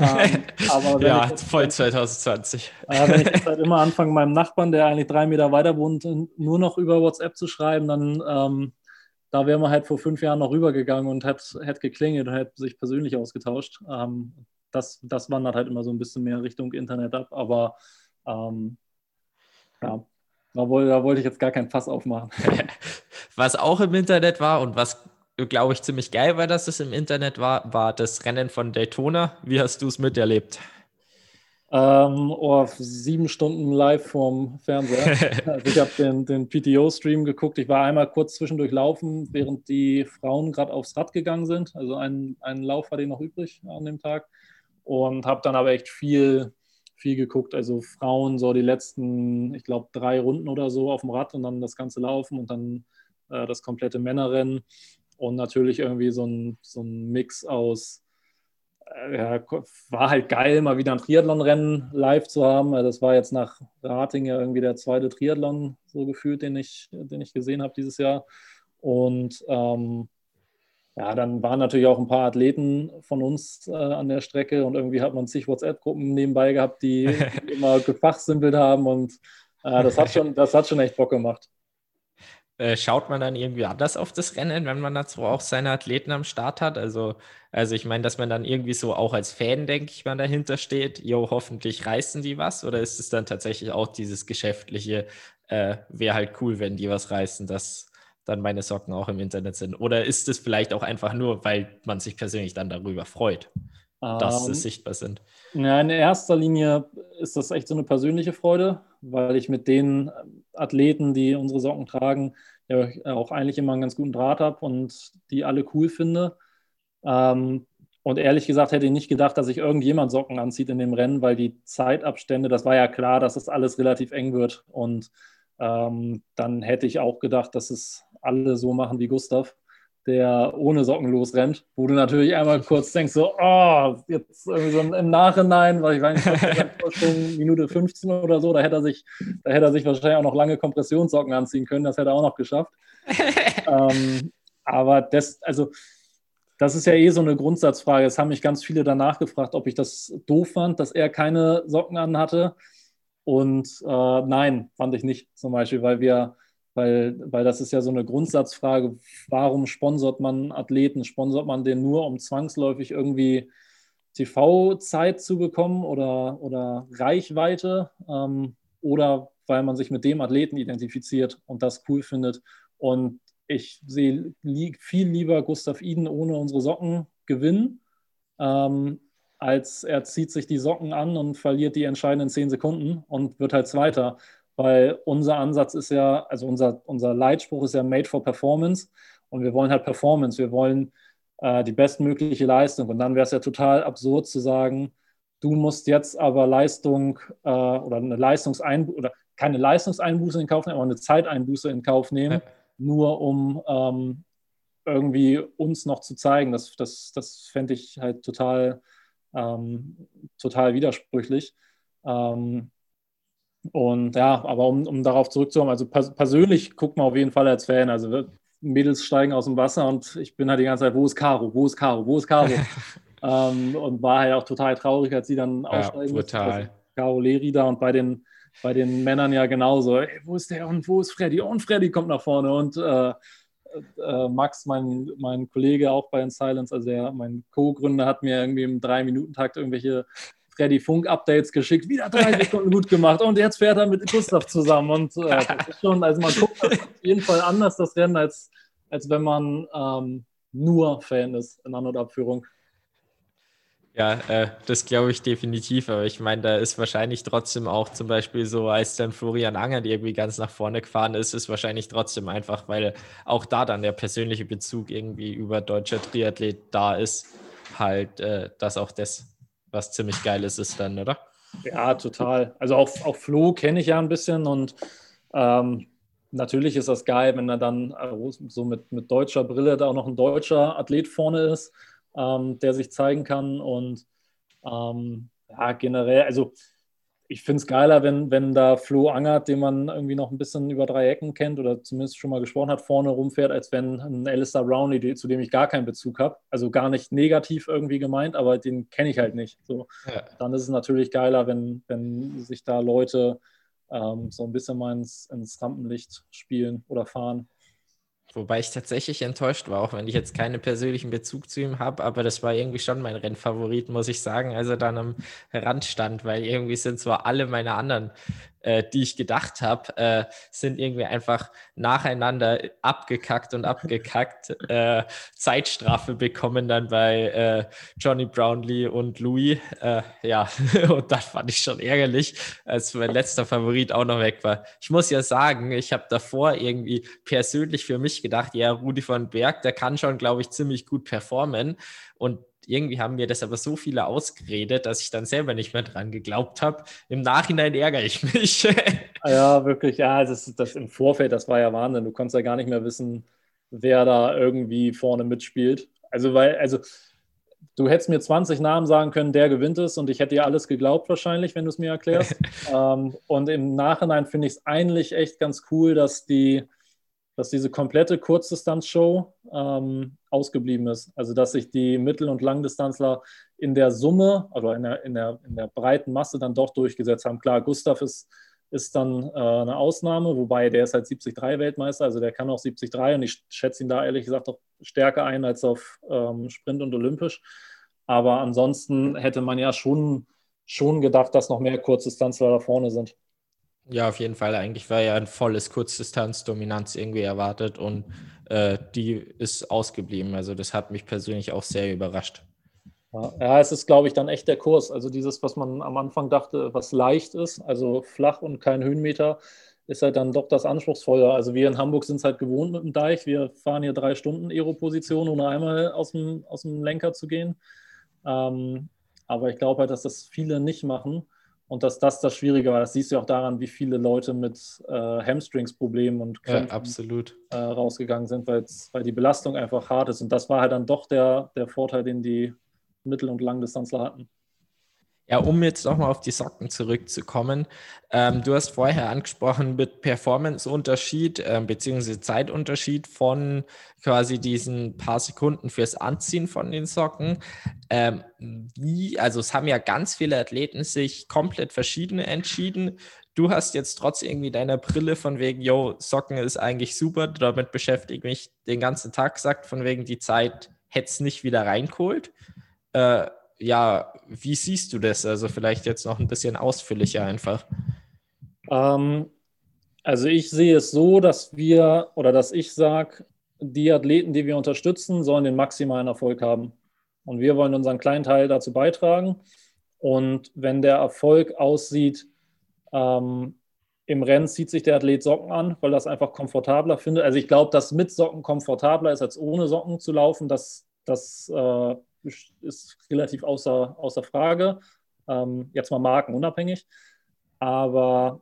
Ähm, ja, jetzt, voll 2020. Äh, wenn ich jetzt halt immer anfange, meinem Nachbarn, der eigentlich drei Meter weiter wohnt, nur noch über WhatsApp zu schreiben, dann ähm, da wäre man halt vor fünf Jahren noch rübergegangen und hätte hätt geklingelt und hätte sich persönlich ausgetauscht. Ähm, das, das wandert halt immer so ein bisschen mehr Richtung Internet ab, aber ähm, ja, da wollte, da wollte ich jetzt gar kein Fass aufmachen. was auch im Internet war und was glaube ich, ziemlich geil war, dass es im Internet war, war das Rennen von Daytona. Wie hast du es miterlebt? Ähm, oh, sieben Stunden live vorm Fernseher. also ich habe den, den PTO-Stream geguckt. Ich war einmal kurz zwischendurch laufen, während die Frauen gerade aufs Rad gegangen sind. Also einen, einen Lauf hatte ich noch übrig an dem Tag. Und habe dann aber echt viel, viel geguckt. Also Frauen so die letzten, ich glaube, drei Runden oder so auf dem Rad und dann das ganze Laufen und dann äh, das komplette Männerrennen und natürlich irgendwie so ein, so ein Mix aus, äh, ja, war halt geil, mal wieder ein Triathlon-Rennen live zu haben. Also das war jetzt nach Rating ja irgendwie der zweite Triathlon so gefühlt, den ich, den ich gesehen habe dieses Jahr. Und ähm, ja, dann waren natürlich auch ein paar Athleten von uns äh, an der Strecke und irgendwie hat man zig WhatsApp-Gruppen nebenbei gehabt, die, die immer gefachsimpelt haben und äh, das, hat schon, das hat schon echt Bock gemacht. Äh, schaut man dann irgendwie anders auf das Rennen, wenn man dazu auch seine Athleten am Start hat? Also, also ich meine, dass man dann irgendwie so auch als Fan, denke ich mal, dahinter steht, jo, hoffentlich reißen die was? Oder ist es dann tatsächlich auch dieses geschäftliche, äh, wäre halt cool, wenn die was reißen, dass dann meine Socken auch im Internet sind? Oder ist es vielleicht auch einfach nur, weil man sich persönlich dann darüber freut, dass um, sie ähm, sichtbar sind? Ja, in erster Linie ist das echt so eine persönliche Freude, weil ich mit den Athleten, die unsere Socken tragen, ja auch eigentlich immer einen ganz guten Draht habe und die alle cool finde. Ähm, und ehrlich gesagt hätte ich nicht gedacht, dass sich irgendjemand Socken anzieht in dem Rennen, weil die Zeitabstände, das war ja klar, dass das alles relativ eng wird. Und ähm, dann hätte ich auch gedacht, dass es alle so machen wie Gustav der ohne Socken losrennt, wo du natürlich einmal kurz denkst, so, oh, jetzt irgendwie so im Nachhinein, weil ich weiß nicht, schon Minute 15 oder so, da hätte er sich, da hätte er sich wahrscheinlich auch noch lange Kompressionssocken anziehen können, das hätte er auch noch geschafft. ähm, aber das, also, das ist ja eh so eine Grundsatzfrage. Es haben mich ganz viele danach gefragt, ob ich das doof fand, dass er keine Socken anhatte. Und äh, nein, fand ich nicht zum Beispiel, weil wir weil, weil das ist ja so eine Grundsatzfrage, warum sponsort man Athleten? Sponsort man den nur, um zwangsläufig irgendwie TV-Zeit zu bekommen oder, oder Reichweite ähm, oder weil man sich mit dem Athleten identifiziert und das cool findet. Und ich sehe li viel lieber Gustav Iden ohne unsere Socken gewinnen, ähm, als er zieht sich die Socken an und verliert die entscheidenden zehn Sekunden und wird halt Zweiter weil unser Ansatz ist ja, also unser, unser Leitspruch ist ja Made for Performance und wir wollen halt Performance, wir wollen äh, die bestmögliche Leistung und dann wäre es ja total absurd zu sagen, du musst jetzt aber Leistung äh, oder eine Leistungseinbuße oder keine Leistungseinbuße in Kauf nehmen, aber eine Zeiteinbuße in Kauf nehmen, ja. nur um ähm, irgendwie uns noch zu zeigen. Das, das, das fände ich halt total, ähm, total widersprüchlich. Ähm, und ja, aber um, um darauf zurückzukommen, also pers persönlich guckt man auf jeden Fall als Fan. Also Mädels steigen aus dem Wasser und ich bin halt die ganze Zeit, wo ist Caro, wo ist Caro, wo ist Caro? ähm, und war halt auch total traurig, als sie dann aussteigen. Ja, total. Also Caro Leri da und bei den, bei den Männern ja genauso. Ey, wo ist der und wo ist Freddy? Und Freddy kommt nach vorne und äh, äh, Max, mein, mein Kollege auch bei den Silence, also der, mein Co-Gründer, hat mir irgendwie im Drei-Minuten-Takt irgendwelche Freddy Funk-Updates geschickt, wieder drei Sekunden gut gemacht und jetzt fährt er mit Gustav zusammen. Und äh, das ist schon, also man guckt das auf jeden Fall anders, das Rennen, als, als wenn man ähm, nur Fan ist in An- und Abführung. Ja, äh, das glaube ich definitiv. Aber ich meine, da ist wahrscheinlich trotzdem auch zum Beispiel so, als dann Florian Anger irgendwie ganz nach vorne gefahren ist, ist wahrscheinlich trotzdem einfach, weil auch da dann der persönliche Bezug irgendwie über deutscher Triathlet da ist, halt, äh, dass auch das was ziemlich Geiles ist dann, oder? Ja, total. Also auch, auch Flo kenne ich ja ein bisschen und ähm, natürlich ist das geil, wenn er dann äh, so mit, mit deutscher Brille da auch noch ein deutscher Athlet vorne ist ähm, der sich zeigen kann. Und ähm, ja, generell, also ich finde es geiler, wenn, wenn da Flo Angert, den man irgendwie noch ein bisschen über drei Ecken kennt oder zumindest schon mal gesprochen hat, vorne rumfährt, als wenn ein Alistair Brownlee, zu dem ich gar keinen Bezug habe. Also gar nicht negativ irgendwie gemeint, aber den kenne ich halt nicht. So, ja. Dann ist es natürlich geiler, wenn, wenn sich da Leute ähm, so ein bisschen mal ins, ins Rampenlicht spielen oder fahren. Wobei ich tatsächlich enttäuscht war, auch wenn ich jetzt keinen persönlichen Bezug zu ihm habe, aber das war irgendwie schon mein Rennfavorit, muss ich sagen, als er dann am Rand stand, weil irgendwie sind zwar alle meine anderen äh, die ich gedacht habe, äh, sind irgendwie einfach nacheinander abgekackt und abgekackt. äh, Zeitstrafe bekommen dann bei äh, Johnny Brownlee und Louis. Äh, ja, und das fand ich schon ärgerlich, als mein letzter Favorit auch noch weg war. Ich muss ja sagen, ich habe davor irgendwie persönlich für mich gedacht, ja, Rudi von Berg, der kann schon, glaube ich, ziemlich gut performen. Und irgendwie haben mir das aber so viele ausgeredet, dass ich dann selber nicht mehr dran geglaubt habe. Im Nachhinein ärgere ich mich. ja, wirklich. Ja, das, das im Vorfeld, das war ja Wahnsinn. Du konntest ja gar nicht mehr wissen, wer da irgendwie vorne mitspielt. Also, weil, also, du hättest mir 20 Namen sagen können, der gewinnt es und ich hätte dir alles geglaubt wahrscheinlich, wenn du es mir erklärst. ähm, und im Nachhinein finde ich es eigentlich echt ganz cool, dass die dass diese komplette Kurzdistanzshow ähm, ausgeblieben ist. Also dass sich die Mittel- und Langdistanzler in der Summe, also in der, in, der, in der breiten Masse dann doch durchgesetzt haben. Klar, Gustav ist, ist dann äh, eine Ausnahme, wobei der ist halt 73-Weltmeister, also der kann auch 73 und ich schätze ihn da ehrlich gesagt auch stärker ein als auf ähm, Sprint und Olympisch. Aber ansonsten hätte man ja schon, schon gedacht, dass noch mehr Kurzdistanzler da vorne sind. Ja, auf jeden Fall. Eigentlich war ja ein volles Kurzdistanz-Dominanz irgendwie erwartet und äh, die ist ausgeblieben. Also das hat mich persönlich auch sehr überrascht. Ja, es ist, glaube ich, dann echt der Kurs. Also dieses, was man am Anfang dachte, was leicht ist, also flach und kein Höhenmeter, ist halt dann doch das Anspruchsvolle. Also wir in Hamburg sind es halt gewohnt mit dem Deich. Wir fahren hier drei Stunden Aero-Position, ohne einmal aus dem, aus dem Lenker zu gehen. Ähm, aber ich glaube halt, dass das viele nicht machen. Und dass das das Schwierige war, das siehst du auch daran, wie viele Leute mit äh, Hamstrings-Problemen und Krämpfen, ja, absolut. Äh, rausgegangen sind, weil die Belastung einfach hart ist. Und das war halt dann doch der, der Vorteil, den die Mittel- und Langdistanzler hatten. Ja, um jetzt nochmal auf die Socken zurückzukommen. Ähm, du hast vorher angesprochen mit Performance-Unterschied äh, bzw. Zeitunterschied von quasi diesen paar Sekunden fürs Anziehen von den Socken. Ähm, wie, also es haben ja ganz viele Athleten sich komplett verschiedene entschieden. Du hast jetzt trotz irgendwie deiner Brille von wegen, yo, Socken ist eigentlich super, damit beschäftige ich mich den ganzen Tag, gesagt, von wegen die Zeit hätte es nicht wieder reingeholt. Äh, ja, wie siehst du das? Also vielleicht jetzt noch ein bisschen ausführlicher einfach. Ähm, also ich sehe es so, dass wir oder dass ich sage, die Athleten, die wir unterstützen, sollen den maximalen Erfolg haben. Und wir wollen unseren kleinen Teil dazu beitragen. Und wenn der Erfolg aussieht, ähm, im Rennen zieht sich der Athlet Socken an, weil das einfach komfortabler findet. Also ich glaube, dass mit Socken komfortabler ist, als ohne Socken zu laufen. Das, das äh, ist relativ außer, außer Frage. Ähm, jetzt mal markenunabhängig. Aber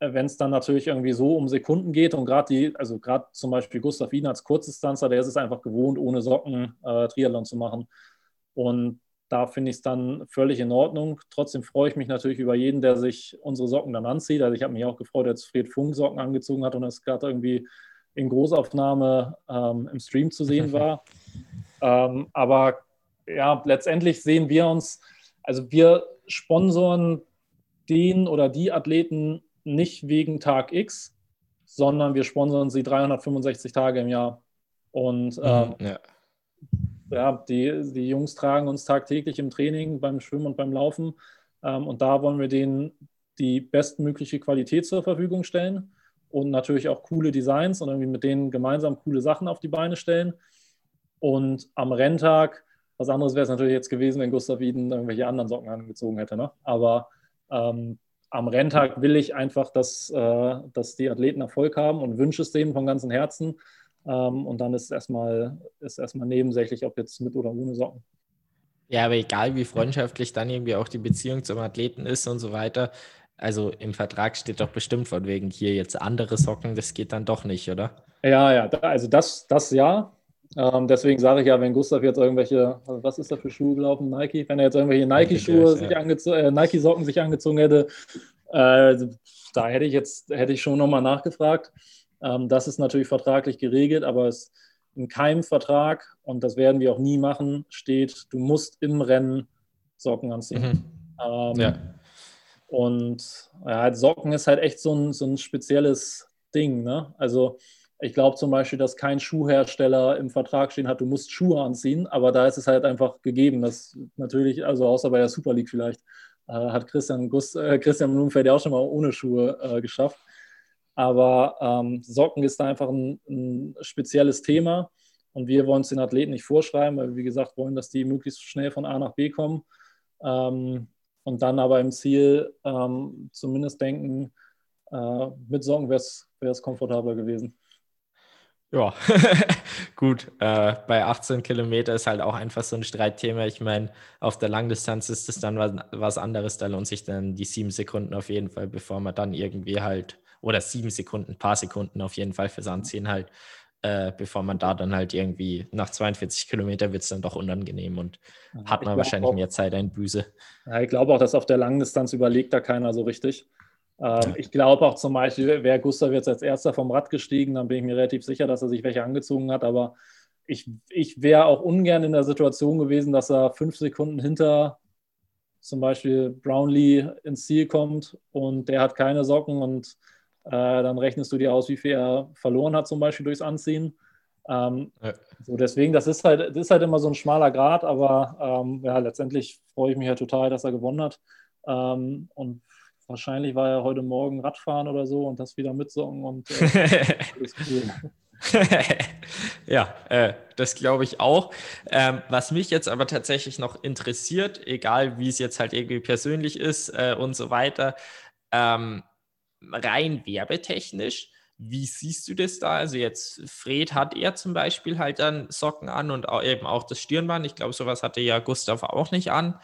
wenn es dann natürlich irgendwie so um Sekunden geht und gerade die, also gerade zum Beispiel Gustav Wien als Kurzdistanzer, der ist es einfach gewohnt, ohne Socken äh, Triathlon zu machen. Und da finde ich es dann völlig in Ordnung. Trotzdem freue ich mich natürlich über jeden, der sich unsere Socken dann anzieht. Also ich habe mich auch gefreut, als Fred Funk Socken angezogen hat und es gerade irgendwie in Großaufnahme ähm, im Stream zu sehen war. ähm, aber ja, letztendlich sehen wir uns, also wir sponsoren den oder die Athleten nicht wegen Tag X, sondern wir sponsoren sie 365 Tage im Jahr. Und mhm, ähm, ja. ja, die, die Jungs tragen uns tagtäglich im Training, beim Schwimmen und beim Laufen. Ähm, und da wollen wir denen die bestmögliche Qualität zur Verfügung stellen und natürlich auch coole Designs und irgendwie mit denen gemeinsam coole Sachen auf die Beine stellen. Und am Renntag Was anderes wäre es natürlich jetzt gewesen, wenn Gustav Iden irgendwelche anderen Socken angezogen hätte. Ne? Aber ähm, am Renntag will ich einfach, dass, äh, dass die Athleten Erfolg haben und wünsche es denen von ganzem Herzen. Ähm, und dann ist erstmal, ist erstmal nebensächlich, ob jetzt mit oder ohne Socken. Ja, aber egal wie freundschaftlich dann irgendwie auch die Beziehung zum Athleten ist und so weiter. Also im Vertrag steht doch bestimmt von wegen hier jetzt andere Socken, das geht dann doch nicht, oder? Ja, ja, also das, das ja. Ähm, deswegen sage ich ja, wenn Gustav jetzt irgendwelche, was ist da für Schuhe gelaufen? Nike, wenn er jetzt irgendwelche Nike-Schuhe, ja. äh, Nike-Socken sich angezogen hätte, äh, da hätte ich jetzt, hätte ich schon nochmal nachgefragt. Ähm, das ist natürlich vertraglich geregelt, aber es in keinem Vertrag, und das werden wir auch nie machen, steht, du musst im Rennen Socken anziehen. Mhm. Ähm, ja. Und ja, Socken ist halt echt so ein, so ein spezielles Ding. Ne? Also ich glaube zum Beispiel, dass kein Schuhhersteller im Vertrag stehen hat, du musst Schuhe anziehen, aber da ist es halt einfach gegeben, dass natürlich, also außer bei der Super League vielleicht, äh, hat Christian, Gust, äh, Christian Blumenfeld ja auch schon mal ohne Schuhe äh, geschafft. Aber ähm, Socken ist da einfach ein, ein, spezielles Thema und wir wollen es den Athleten nicht vorschreiben, weil wir, wie gesagt, wollen, dass die möglichst schnell von A nach B kommen ähm, und dann aber im Ziel ähm, zumindest denken, äh, mit Socken wäre es komfortabler gewesen. Ja, gut. Äh, bei 18 Kilometer ist halt auch einfach so ein Streitthema. Ich meine, auf der Langdistanz ist es dann was, was anderes. Da lohnt sich dann die sieben Sekunden auf jeden Fall, bevor man dann irgendwie halt, oder sieben Sekunden, paar Sekunden auf jeden Fall fürs Anziehen halt, äh, bevor man da dann halt irgendwie nach 42 Kilometer wird es dann doch unangenehm und hat man wahrscheinlich auch, mehr Zeit einbüße. Ja, ich glaube auch, dass auf der Langdistanz überlegt da keiner so richtig. Ähm, ich glaube auch zum Beispiel, wäre Gustav jetzt als erster vom Rad gestiegen, dann bin ich mir relativ sicher, dass er sich welche angezogen hat. Aber ich, ich wäre auch ungern in der Situation gewesen, dass er fünf Sekunden hinter zum Beispiel Brownlee ins Ziel kommt und der hat keine Socken und äh, dann rechnest du dir aus, wie viel er verloren hat, zum Beispiel durchs Anziehen. Ähm, ja. so deswegen, das ist halt, das ist halt immer so ein schmaler Grad, aber ähm, ja, letztendlich freue ich mich ja halt total, dass er gewonnen hat. Ähm, und Wahrscheinlich war er heute Morgen Radfahren oder so und das wieder mitsongen und äh, alles cool. ja, äh, das glaube ich auch. Ähm, was mich jetzt aber tatsächlich noch interessiert, egal wie es jetzt halt irgendwie persönlich ist äh, und so weiter, ähm, rein werbetechnisch, wie siehst du das da? Also jetzt Fred hat er zum Beispiel halt dann Socken an und auch eben auch das Stirnband. Ich glaube, sowas hatte ja Gustav auch nicht an.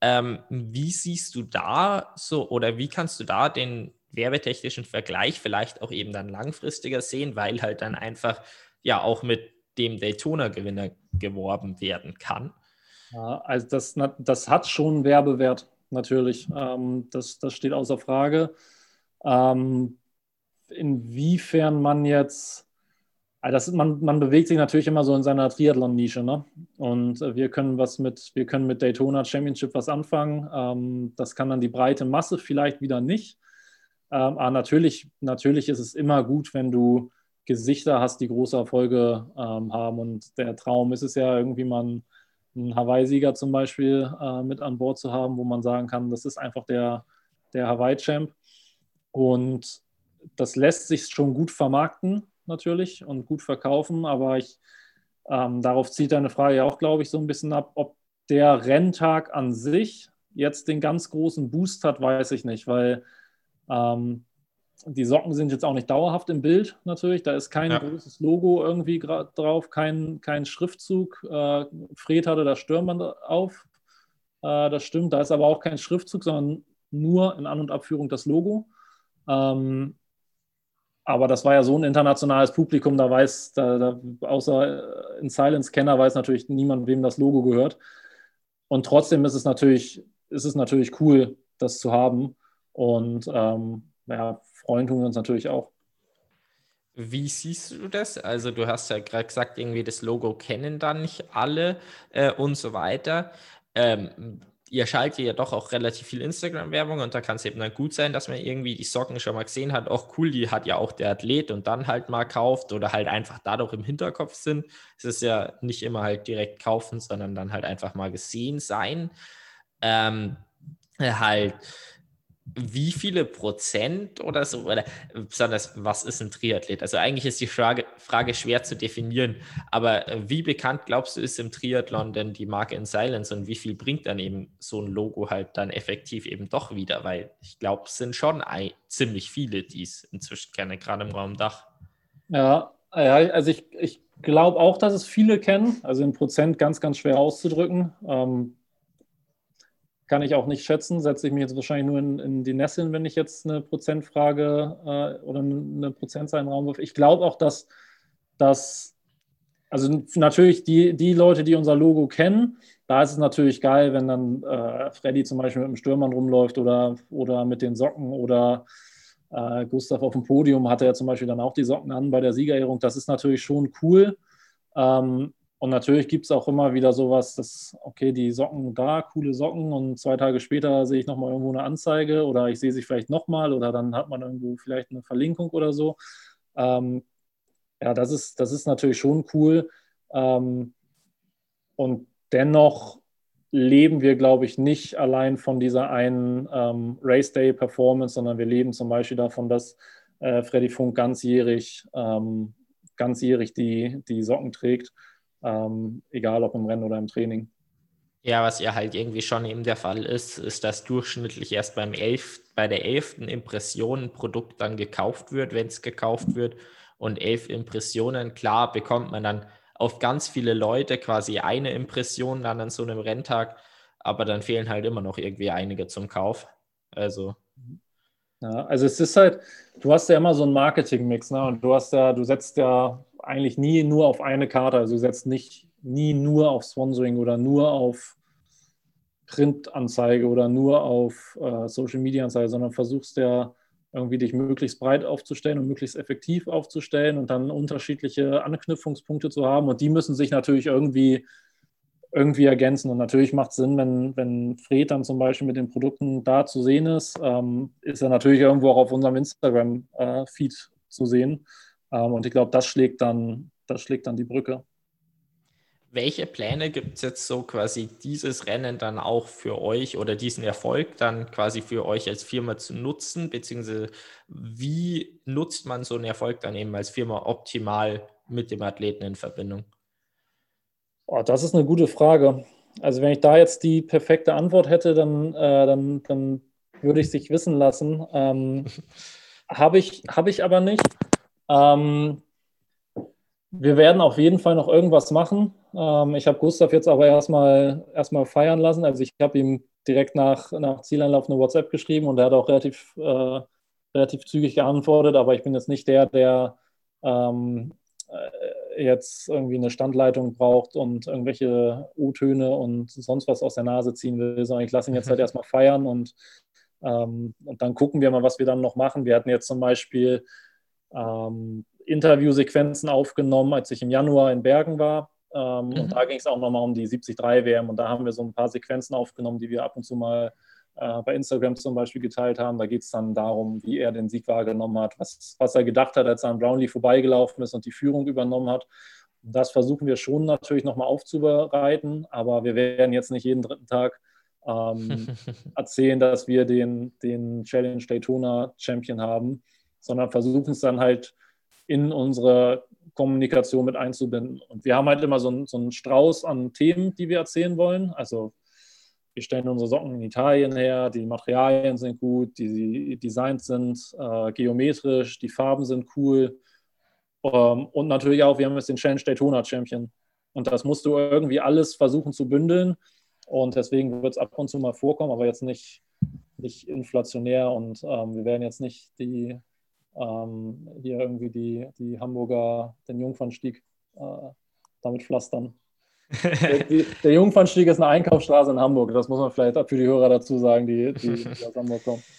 Ähm, wie siehst du da so oder wie kannst du da den werbetechnischen Vergleich vielleicht auch eben dann langfristiger sehen, weil halt dann einfach ja auch mit dem Daytona-Gewinner geworben werden kann? Ja, also das, das hat schon Werbewert, natürlich. Ähm, das, das steht außer Frage. Ähm, inwiefern man jetzt das, man, man bewegt sich natürlich immer so in seiner Triathlon-Nische, ne? Und äh, wir können was mit, wir können mit Daytona Championship was anfangen. Ähm, das kann dann die breite Masse vielleicht wieder nicht. Ähm, aber natürlich, natürlich ist es immer gut, wenn du Gesichter hast, die große Erfolge ähm, haben. Und der Traum ist es ja irgendwie mal einen Hawaii-Sieger zum Beispiel äh, mit an Bord zu haben, wo man sagen kann, das ist einfach der, der Hawaii-Champ. Und das lässt sich schon gut vermarkten natürlich und gut verkaufen, aber ich, ähm, darauf zieht deine Frage ja auch, glaube ich, so ein bisschen ab, ob der Renntag an sich jetzt den ganz großen Boost hat, weiß ich nicht, weil ähm, die Socken sind jetzt auch nicht dauerhaft im Bild natürlich. Da ist kein ja. großes Logo irgendwie drauf, kein, kein Schriftzug. Äh, Fred hatte das Stürmband auf. Äh, das stimmt. Da ist aber auch kein Schriftzug, sondern nur in An- und Abführung das Logo. Ähm, aber das war ja so ein internationales Publikum, da weiß, da, da, außer ein Silence-Kenner weiß natürlich niemand, wem das Logo gehört. Und trotzdem ist es natürlich, ist es natürlich cool, das zu haben. Und ähm, ja, freuen tun wir uns natürlich auch. Wie siehst du das? Also du hast ja gerade gesagt, irgendwie das Logo kennen dann nicht alle äh, und so weiter. Ähm, ihr schaltet ja doch auch relativ viel Instagram-Werbung und da kann es eben dann gut sein, dass man irgendwie die Socken schon mal gesehen hat. Auch cool, die hat ja auch der Athlet und dann halt mal kauft oder halt einfach dadurch im Hinterkopf sind. Es ist ja nicht immer halt direkt kaufen, sondern dann halt einfach mal gesehen sein. Ähm, halt, wie viele Prozent oder so, oder besonders, was ist ein Triathlet? Also eigentlich ist die Frage, Frage schwer zu definieren, aber äh, wie bekannt glaubst du, ist im Triathlon denn die Marke in Silence und wie viel bringt dann eben so ein Logo halt dann effektiv eben doch wieder? Weil ich glaube, es sind schon ein, ziemlich viele, die es inzwischen kennen, gerade im Raum Dach. Ja, also ich, ich glaube auch, dass es viele kennen, also in Prozent ganz, ganz schwer auszudrücken. Ähm, kann ich auch nicht schätzen. Setze ich mich jetzt wahrscheinlich nur in, in die Nesseln, wenn ich jetzt eine Prozentfrage äh, oder eine Prozentzahl in den Raum wirf. Ich glaube auch, dass, dass also natürlich die, die Leute, die unser Logo kennen, da ist es natürlich geil, wenn dann äh, Freddy zum Beispiel mit dem Stürmern rumläuft oder, oder mit den Socken oder äh, Gustav auf dem Podium hatte ja zum Beispiel dann auch die Socken an bei der Siegerehrung. Das ist natürlich schon cool. Ähm, und natürlich gibt es auch immer wieder sowas, dass, okay, die Socken da, coole Socken und zwei Tage später sehe ich nochmal irgendwo eine Anzeige oder ich sehe sie vielleicht nochmal oder dann hat man irgendwo vielleicht eine Verlinkung oder so. Ähm, ja, das ist, das ist natürlich schon cool. Ähm, und dennoch leben wir, glaube ich, nicht allein von dieser einen ähm, Race Day Performance, sondern wir leben zum Beispiel davon, dass äh, Freddy Funk ganzjährig, ähm, ganzjährig die, die Socken trägt ähm, egal ob im Rennen oder im Training. Ja, was ja halt irgendwie schon eben der Fall ist, ist, dass durchschnittlich erst beim elf, bei der elften Impression ein Produkt dann gekauft wird, wenn es gekauft wird. Und elf Impressionen, klar, bekommt man dann auf ganz viele Leute quasi eine Impression dann an so einem Renntag, aber dann fehlen halt immer noch irgendwie einige zum Kauf. Also. Ja, also es ist halt, du hast ja immer so einen Marketing-Mix, ne? Und du hast ja, du setzt ja eigentlich nie nur auf eine Karte. Also du setzt nicht nie nur auf Sponsoring oder nur auf Printanzeige oder nur auf äh, Social Media Anzeige, sondern versuchst ja irgendwie dich möglichst breit aufzustellen und möglichst effektiv aufzustellen und dann unterschiedliche Anknüpfungspunkte zu haben. Und die müssen sich natürlich irgendwie, irgendwie ergänzen. Und natürlich macht es Sinn, wenn, wenn Fred dann zum Beispiel mit den Produkten da zu sehen ist, ähm, ist er natürlich irgendwo auch auf unserem Instagram-Feed äh, zu sehen. Ähm, und ich glaube, das schlägt dann, das schlägt dann die Brücke. Welche Pläne gibt es jetzt so quasi dieses Rennen dann auch für euch oder diesen Erfolg dann quasi für euch als Firma zu nutzen, beziehungsweise wie nutzt man so einen Erfolg dann eben als Firma optimal mit dem Athleten in Verbindung? Oh, das ist eine gute Frage. Also wenn ich da jetzt die perfekte Antwort hätte, dann, äh, dann, dann würde ich es sich wissen lassen. Ähm, Habe ich, hab ich aber nicht. Ähm, wir werden auf jeden Fall noch irgendwas machen. Ähm, ich habe Gustav jetzt aber erstmal erstmal feiern lassen. Also ich habe ihm direkt nach, nach Zieleinlauf eine WhatsApp geschrieben und er hat auch relativ, äh, relativ zügig geantwortet, aber ich bin jetzt nicht der, der ähm, äh, jetzt irgendwie eine Standleitung braucht und irgendwelche O-Töne und sonst was aus der Nase ziehen will, sondern ich lasse ihn jetzt halt erstmal feiern und, ähm, und dann gucken wir mal, was wir dann noch machen. Wir hatten jetzt zum Beispiel ähm, Interviewsequenzen aufgenommen, als ich im Januar in Bergen war. Ähm, mhm. Und da ging es auch nochmal um die 73 WM. Und da haben wir so ein paar Sequenzen aufgenommen, die wir ab und zu mal äh, bei Instagram zum Beispiel geteilt haben. Da geht es dann darum, wie er den Sieg wahrgenommen hat, was, was er gedacht hat, als er an Brownlee vorbeigelaufen ist und die Führung übernommen hat. Das versuchen wir schon natürlich nochmal aufzubereiten, aber wir werden jetzt nicht jeden dritten Tag ähm, erzählen, dass wir den, den Challenge Daytona Champion haben sondern versuchen es dann halt in unsere Kommunikation mit einzubinden. Und wir haben halt immer so einen, so einen Strauß an Themen, die wir erzählen wollen. Also wir stellen unsere Socken in Italien her, die Materialien sind gut, die Designs sind äh, geometrisch, die Farben sind cool. Ähm, und natürlich auch, wir haben jetzt den Challenge Daytona Champion. Und das musst du irgendwie alles versuchen zu bündeln. Und deswegen wird es ab und zu mal vorkommen, aber jetzt nicht, nicht inflationär. Und ähm, wir werden jetzt nicht die ähm, hier irgendwie die, die Hamburger, den Jungfernstieg äh, damit pflastern. der, die, der Jungfernstieg ist eine Einkaufsstraße in Hamburg. Das muss man vielleicht für die Hörer dazu sagen, die, die, die aus Hamburg kommen.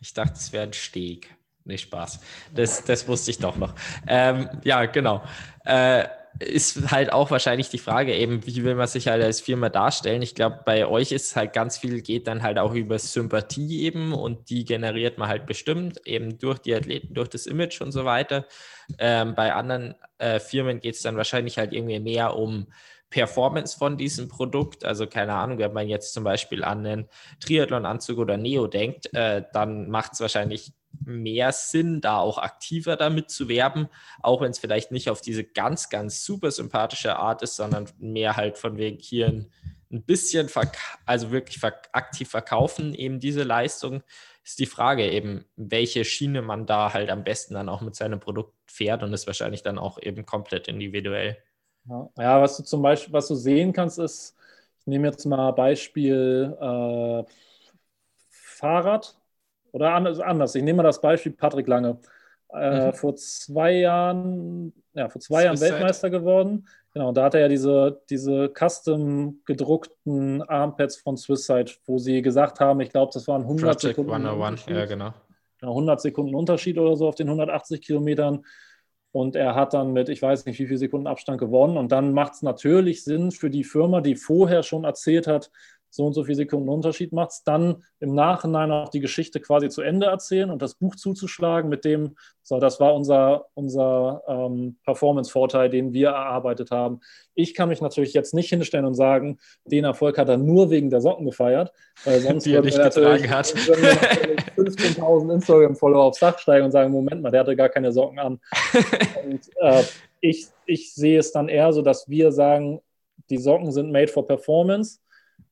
Ich dachte, es wäre ein Steg. Nicht Spaß. Das, das wusste ich doch noch. Ähm, ja, genau. Äh, ist halt auch wahrscheinlich die Frage eben, wie will man sich halt als Firma darstellen? Ich glaube, bei euch ist halt ganz viel geht dann halt auch über Sympathie eben und die generiert man halt bestimmt eben durch die Athleten, durch das Image und so weiter. Ähm, bei anderen äh, Firmen geht es dann wahrscheinlich halt irgendwie mehr um Performance von diesem Produkt. Also keine Ahnung, wenn man jetzt zum Beispiel an einen Triathlon-Anzug oder Neo denkt, äh, dann macht es wahrscheinlich mehr Sinn, da auch aktiver damit zu werben, auch wenn es vielleicht nicht auf diese ganz, ganz super sympathische Art ist, sondern mehr halt von wegen hier ein, ein bisschen, also wirklich verk aktiv verkaufen, eben diese Leistung, ist die Frage eben, welche Schiene man da halt am besten dann auch mit seinem Produkt fährt und ist wahrscheinlich dann auch eben komplett individuell. Ja, ja was du zum Beispiel, was du sehen kannst, ist, ich nehme jetzt mal Beispiel äh, Fahrrad oder anders, ich nehme mal das Beispiel Patrick Lange. Äh, mhm. Vor zwei Jahren, ja, vor zwei Jahren Weltmeister geworden. Genau, da hat er ja diese, diese custom gedruckten Armpads von Swisside, wo sie gesagt haben, ich glaube, das waren 100 Project Sekunden. 101. Ja, genau. 100 Sekunden Unterschied oder so auf den 180 Kilometern. Und er hat dann mit, ich weiß nicht, wie viel Sekunden Abstand gewonnen. Und dann macht es natürlich Sinn für die Firma, die vorher schon erzählt hat, so und so viele Sekunden Unterschied macht es, dann im Nachhinein auch die Geschichte quasi zu Ende erzählen und das Buch zuzuschlagen mit dem, so, das war unser, unser ähm, Performance-Vorteil, den wir erarbeitet haben. Ich kann mich natürlich jetzt nicht hinstellen und sagen, den Erfolg hat er nur wegen der Socken gefeiert, weil sonst die er nicht getragen hat. 15.000 Instagram-Follower aufs Dach steigen und sagen, Moment mal, der hatte gar keine Socken an. und äh, ich, ich sehe es dann eher so, dass wir sagen, die Socken sind made for Performance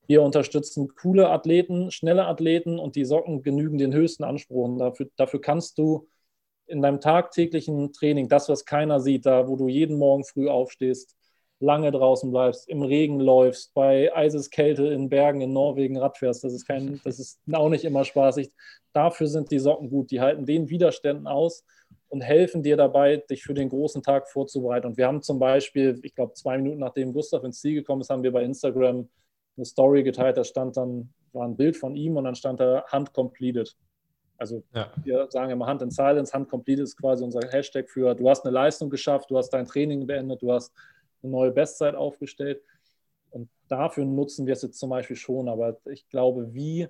wir unterstützen coole Athleten, schnelle Athleten und die Socken genügen den höchsten Ansprüchen. Dafür, dafür kannst du in deinem tagtäglichen Training, das, was keiner sieht, da wo du jeden Morgen früh aufstehst, lange draußen bleibst, im Regen läufst, bei Eiseskälte in Bergen in Norwegen Rad fährst, das ist, kein, das ist auch nicht immer spaßig. Dafür sind die Socken gut. Die halten den Widerständen aus und helfen dir dabei, dich für den großen Tag vorzubereiten. Und wir haben zum Beispiel, ich glaube, zwei Minuten nachdem Gustav ins Ziel gekommen ist, haben wir bei Instagram eine Story geteilt, da stand dann, war ein Bild von ihm und dann stand da Hand completed. Also ja. wir sagen immer Hand in Silence, Hand completed ist quasi unser Hashtag für, du hast eine Leistung geschafft, du hast dein Training beendet, du hast eine neue Bestzeit aufgestellt. Und dafür nutzen wir es jetzt zum Beispiel schon. Aber ich glaube, wie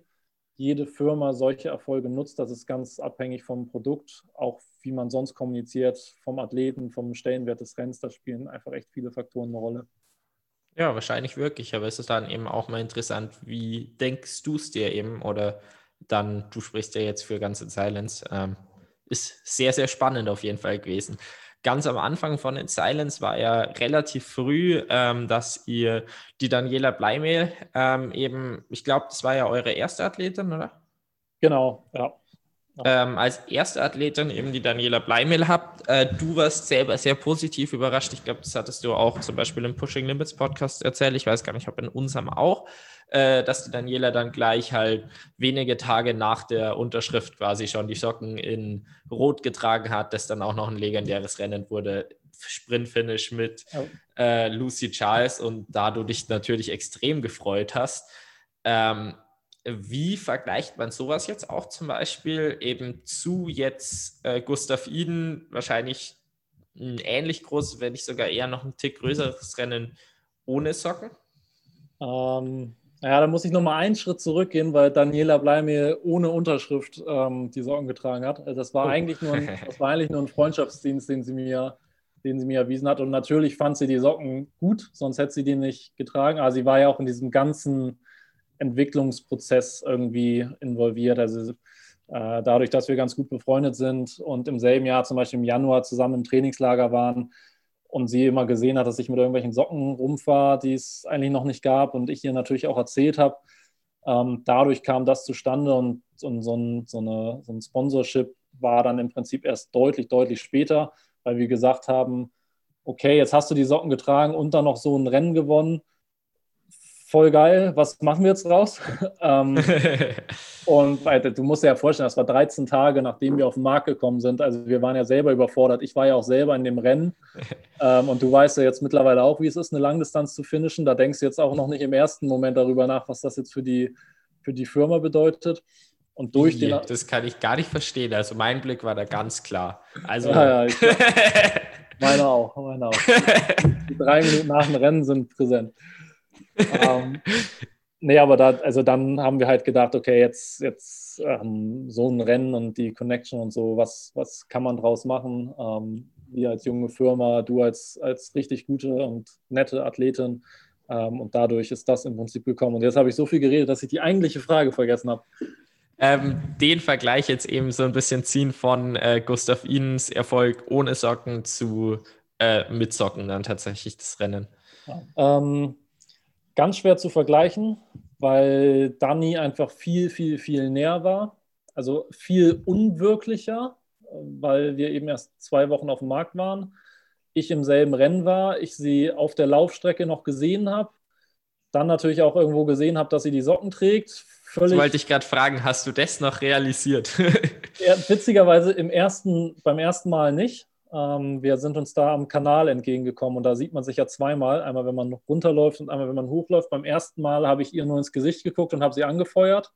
jede Firma solche Erfolge nutzt, das ist ganz abhängig vom Produkt, auch wie man sonst kommuniziert, vom Athleten, vom Stellenwert des Rennens. Da spielen einfach echt viele Faktoren eine Rolle. Ja, wahrscheinlich wirklich, aber es ist dann eben auch mal interessant, wie denkst du es dir eben oder dann, du sprichst ja jetzt für ganze Silence, ähm, ist sehr, sehr spannend auf jeden Fall gewesen. Ganz am Anfang von In Silence war ja relativ früh, ähm, dass ihr die Daniela Bleimehl ähm, eben, ich glaube, das war ja eure erste Athletin, oder? Genau, ja ähm, als erste Athletin eben die Daniela Bleimel habt. Äh, du warst selber sehr positiv überrascht. Ich glaube, das hattest du auch zum Beispiel im Pushing Limits Podcast erzählt. Ich weiß gar nicht, ob in unserem auch, äh, dass die Daniela dann gleich halt wenige Tage nach der Unterschrift quasi schon die Socken in Rot getragen hat, das dann auch noch ein legendäres Rennen wurde. Sprint-Finish mit oh. äh, Lucy Charles und da du dich natürlich extrem gefreut hast. Ähm, wie vergleicht man sowas jetzt auch zum Beispiel eben zu jetzt äh, Gustav Iden, wahrscheinlich ein ähnlich großes, wenn nicht sogar eher noch ein Tick größeres Rennen ohne Socken? Ähm, ja, da muss ich nochmal einen Schritt zurückgehen, weil Daniela Bleimir ohne Unterschrift ähm, die Socken getragen hat. Also das war, oh. eigentlich nur ein, das war eigentlich nur ein Freundschaftsdienst, den sie mir den sie mir erwiesen hat. Und natürlich fand sie die Socken gut, sonst hätte sie die nicht getragen. Aber sie war ja auch in diesem ganzen Entwicklungsprozess irgendwie involviert. Also äh, dadurch, dass wir ganz gut befreundet sind und im selben Jahr, zum Beispiel im Januar, zusammen im Trainingslager waren und sie immer gesehen hat, dass ich mit irgendwelchen Socken rumfahre, die es eigentlich noch nicht gab und ich ihr natürlich auch erzählt habe. Ähm, dadurch kam das zustande und, und so, ein, so, eine, so ein Sponsorship war dann im Prinzip erst deutlich, deutlich später, weil wir gesagt haben, okay, jetzt hast du die Socken getragen und dann noch so ein Rennen gewonnen voll geil, was machen wir jetzt raus? ähm, und du musst dir ja vorstellen, das war 13 Tage, nachdem wir auf den Markt gekommen sind. Also wir waren ja selber überfordert. Ich war ja auch selber in dem Rennen. Ähm, und du weißt ja jetzt mittlerweile auch, wie es ist, eine Langdistanz zu finishen. Da denkst du jetzt auch noch nicht im ersten Moment darüber nach, was das jetzt für die, für die Firma bedeutet. Und durch den. Das kann ich gar nicht verstehen. Also mein Blick war da ganz klar. Also. Ja, ja, meine auch, meine auch. Die drei Minuten nach dem Rennen sind präsent ähm, nee, aber da, also dann haben wir halt gedacht, okay, jetzt, jetzt ähm, so ein Rennen und die Connection und so, was, was kann man draus machen? Ähm, wir als junge Firma, du als, als richtig gute und nette Athletin. Ähm, und dadurch ist das im Prinzip gekommen. Und jetzt habe ich so viel geredet, dass ich die eigentliche Frage vergessen habe. Ähm, den Vergleich jetzt eben so ein bisschen ziehen von äh, Gustav Inens Erfolg ohne Socken zu äh, mit Socken dann tatsächlich das Rennen. Ja. Ähm, ganz schwer zu vergleichen, weil Dani einfach viel, viel, viel näher war. Also viel unwirklicher, weil wir eben erst zwei Wochen auf dem Markt waren. Ich im selben Rennen war, ich sie auf der Laufstrecke noch gesehen habe. Dann natürlich auch irgendwo gesehen habe, dass sie die Socken trägt. Völlig, das wollte ich gerade fragen, hast du das noch realisiert? ja, witzigerweise im ersten, beim ersten Mal nicht. Ähm, wir sind uns da am Kanal entgegengekommen und da sieht man sich ja zweimal. Einmal, wenn man runterläuft und einmal, wenn man hochläuft. Beim ersten Mal habe ich ihr nur ins Gesicht geguckt und habe sie angefeuert.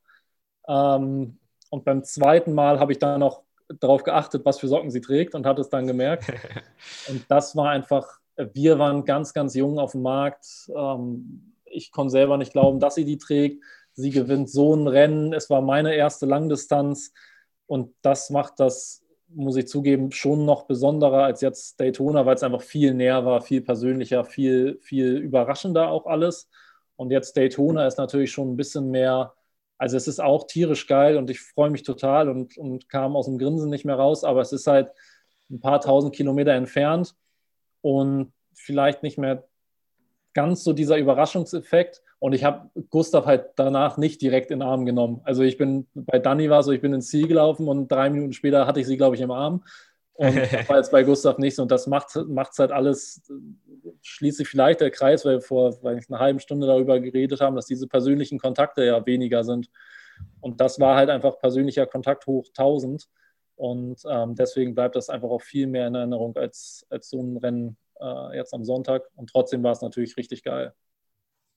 Ähm, und beim zweiten Mal habe ich dann noch darauf geachtet, was für Socken sie trägt und hat es dann gemerkt. und das war einfach, wir waren ganz, ganz jung auf dem Markt. Ähm, ich konnte selber nicht glauben, dass sie die trägt. Sie gewinnt so ein Rennen. Es war meine erste Langdistanz. Und das macht das muss ich zugeben, schon noch besonderer als jetzt Daytona, weil es einfach viel näher war, viel persönlicher, viel, viel überraschender auch alles. Und jetzt Daytona ist natürlich schon ein bisschen mehr, also es ist auch tierisch geil und ich freue mich total und, und kam aus dem Grinsen nicht mehr raus, aber es ist halt ein paar tausend Kilometer entfernt und vielleicht nicht mehr ganz so dieser Überraschungseffekt. Und ich habe Gustav halt danach nicht direkt in den Arm genommen. Also ich bin, bei Danny war so, ich bin ins Ziel gelaufen und drei Minuten später hatte ich sie, glaube ich, im Arm. Und das war jetzt bei Gustav nicht so. Und das macht es halt alles, schließt sich vielleicht der Kreis, weil wir vor weil einer halben Stunde darüber geredet haben, dass diese persönlichen Kontakte ja weniger sind. Und das war halt einfach persönlicher Kontakt hoch 1000. Und ähm, deswegen bleibt das einfach auch viel mehr in Erinnerung als, als so ein Rennen äh, jetzt am Sonntag. Und trotzdem war es natürlich richtig geil.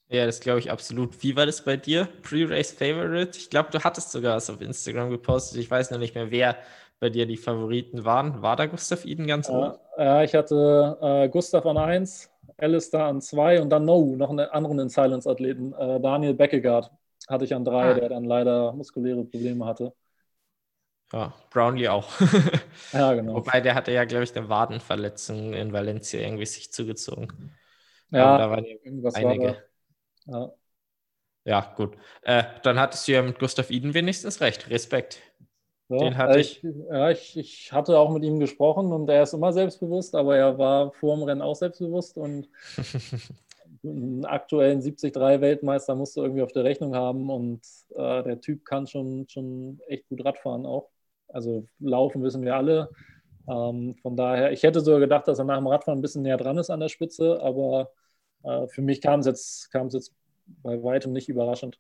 Ja, das glaube ich absolut. Wie war das bei dir? Pre-Race Favorite? Ich glaube, du hattest sogar was auf Instagram gepostet. Ich weiß noch nicht mehr, wer bei dir die Favoriten waren. War da Gustav Eden ganz oben? Äh, ja, ich hatte äh, Gustav an 1, Alistair an 2 und dann No, noch einen anderen in Silence-Athleten, äh, Daniel Beckegaard hatte ich an 3, ah. der dann leider muskuläre Probleme hatte. Ja, Brownlee auch. ja, genau. Wobei der hatte ja, glaube ich, eine Wadenverletzung in Valencia irgendwie sich zugezogen. Ja, da waren irgendwas einige. War ja. ja, gut. Äh, dann hattest du ja mit Gustav Iden wenigstens recht. Respekt. Ja, Den hatte ich. Ja, ich, ich hatte auch mit ihm gesprochen und er ist immer selbstbewusst, aber er war vor dem Rennen auch selbstbewusst und einen aktuellen 73-Weltmeister musst du irgendwie auf der Rechnung haben und äh, der Typ kann schon, schon echt gut Radfahren auch. Also laufen wissen wir alle. Ähm, von daher, ich hätte sogar gedacht, dass er nach dem Radfahren ein bisschen näher dran ist an der Spitze, aber äh, für mich kam es jetzt, jetzt bei weitem nicht überraschend.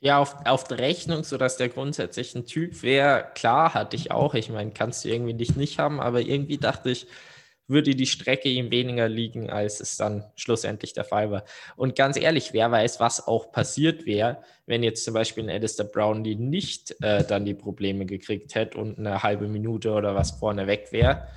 Ja, auf, auf der Rechnung, sodass der grundsätzlich ein Typ wäre, klar, hatte ich auch. Ich meine, kannst du irgendwie nicht nicht haben, aber irgendwie dachte ich, würde die Strecke ihm weniger liegen, als es dann schlussendlich der Fall war. Und ganz ehrlich, wer weiß, was auch passiert wäre, wenn jetzt zum Beispiel ein Alistair Brownlee nicht äh, dann die Probleme gekriegt hätte und eine halbe Minute oder was vorne weg wäre.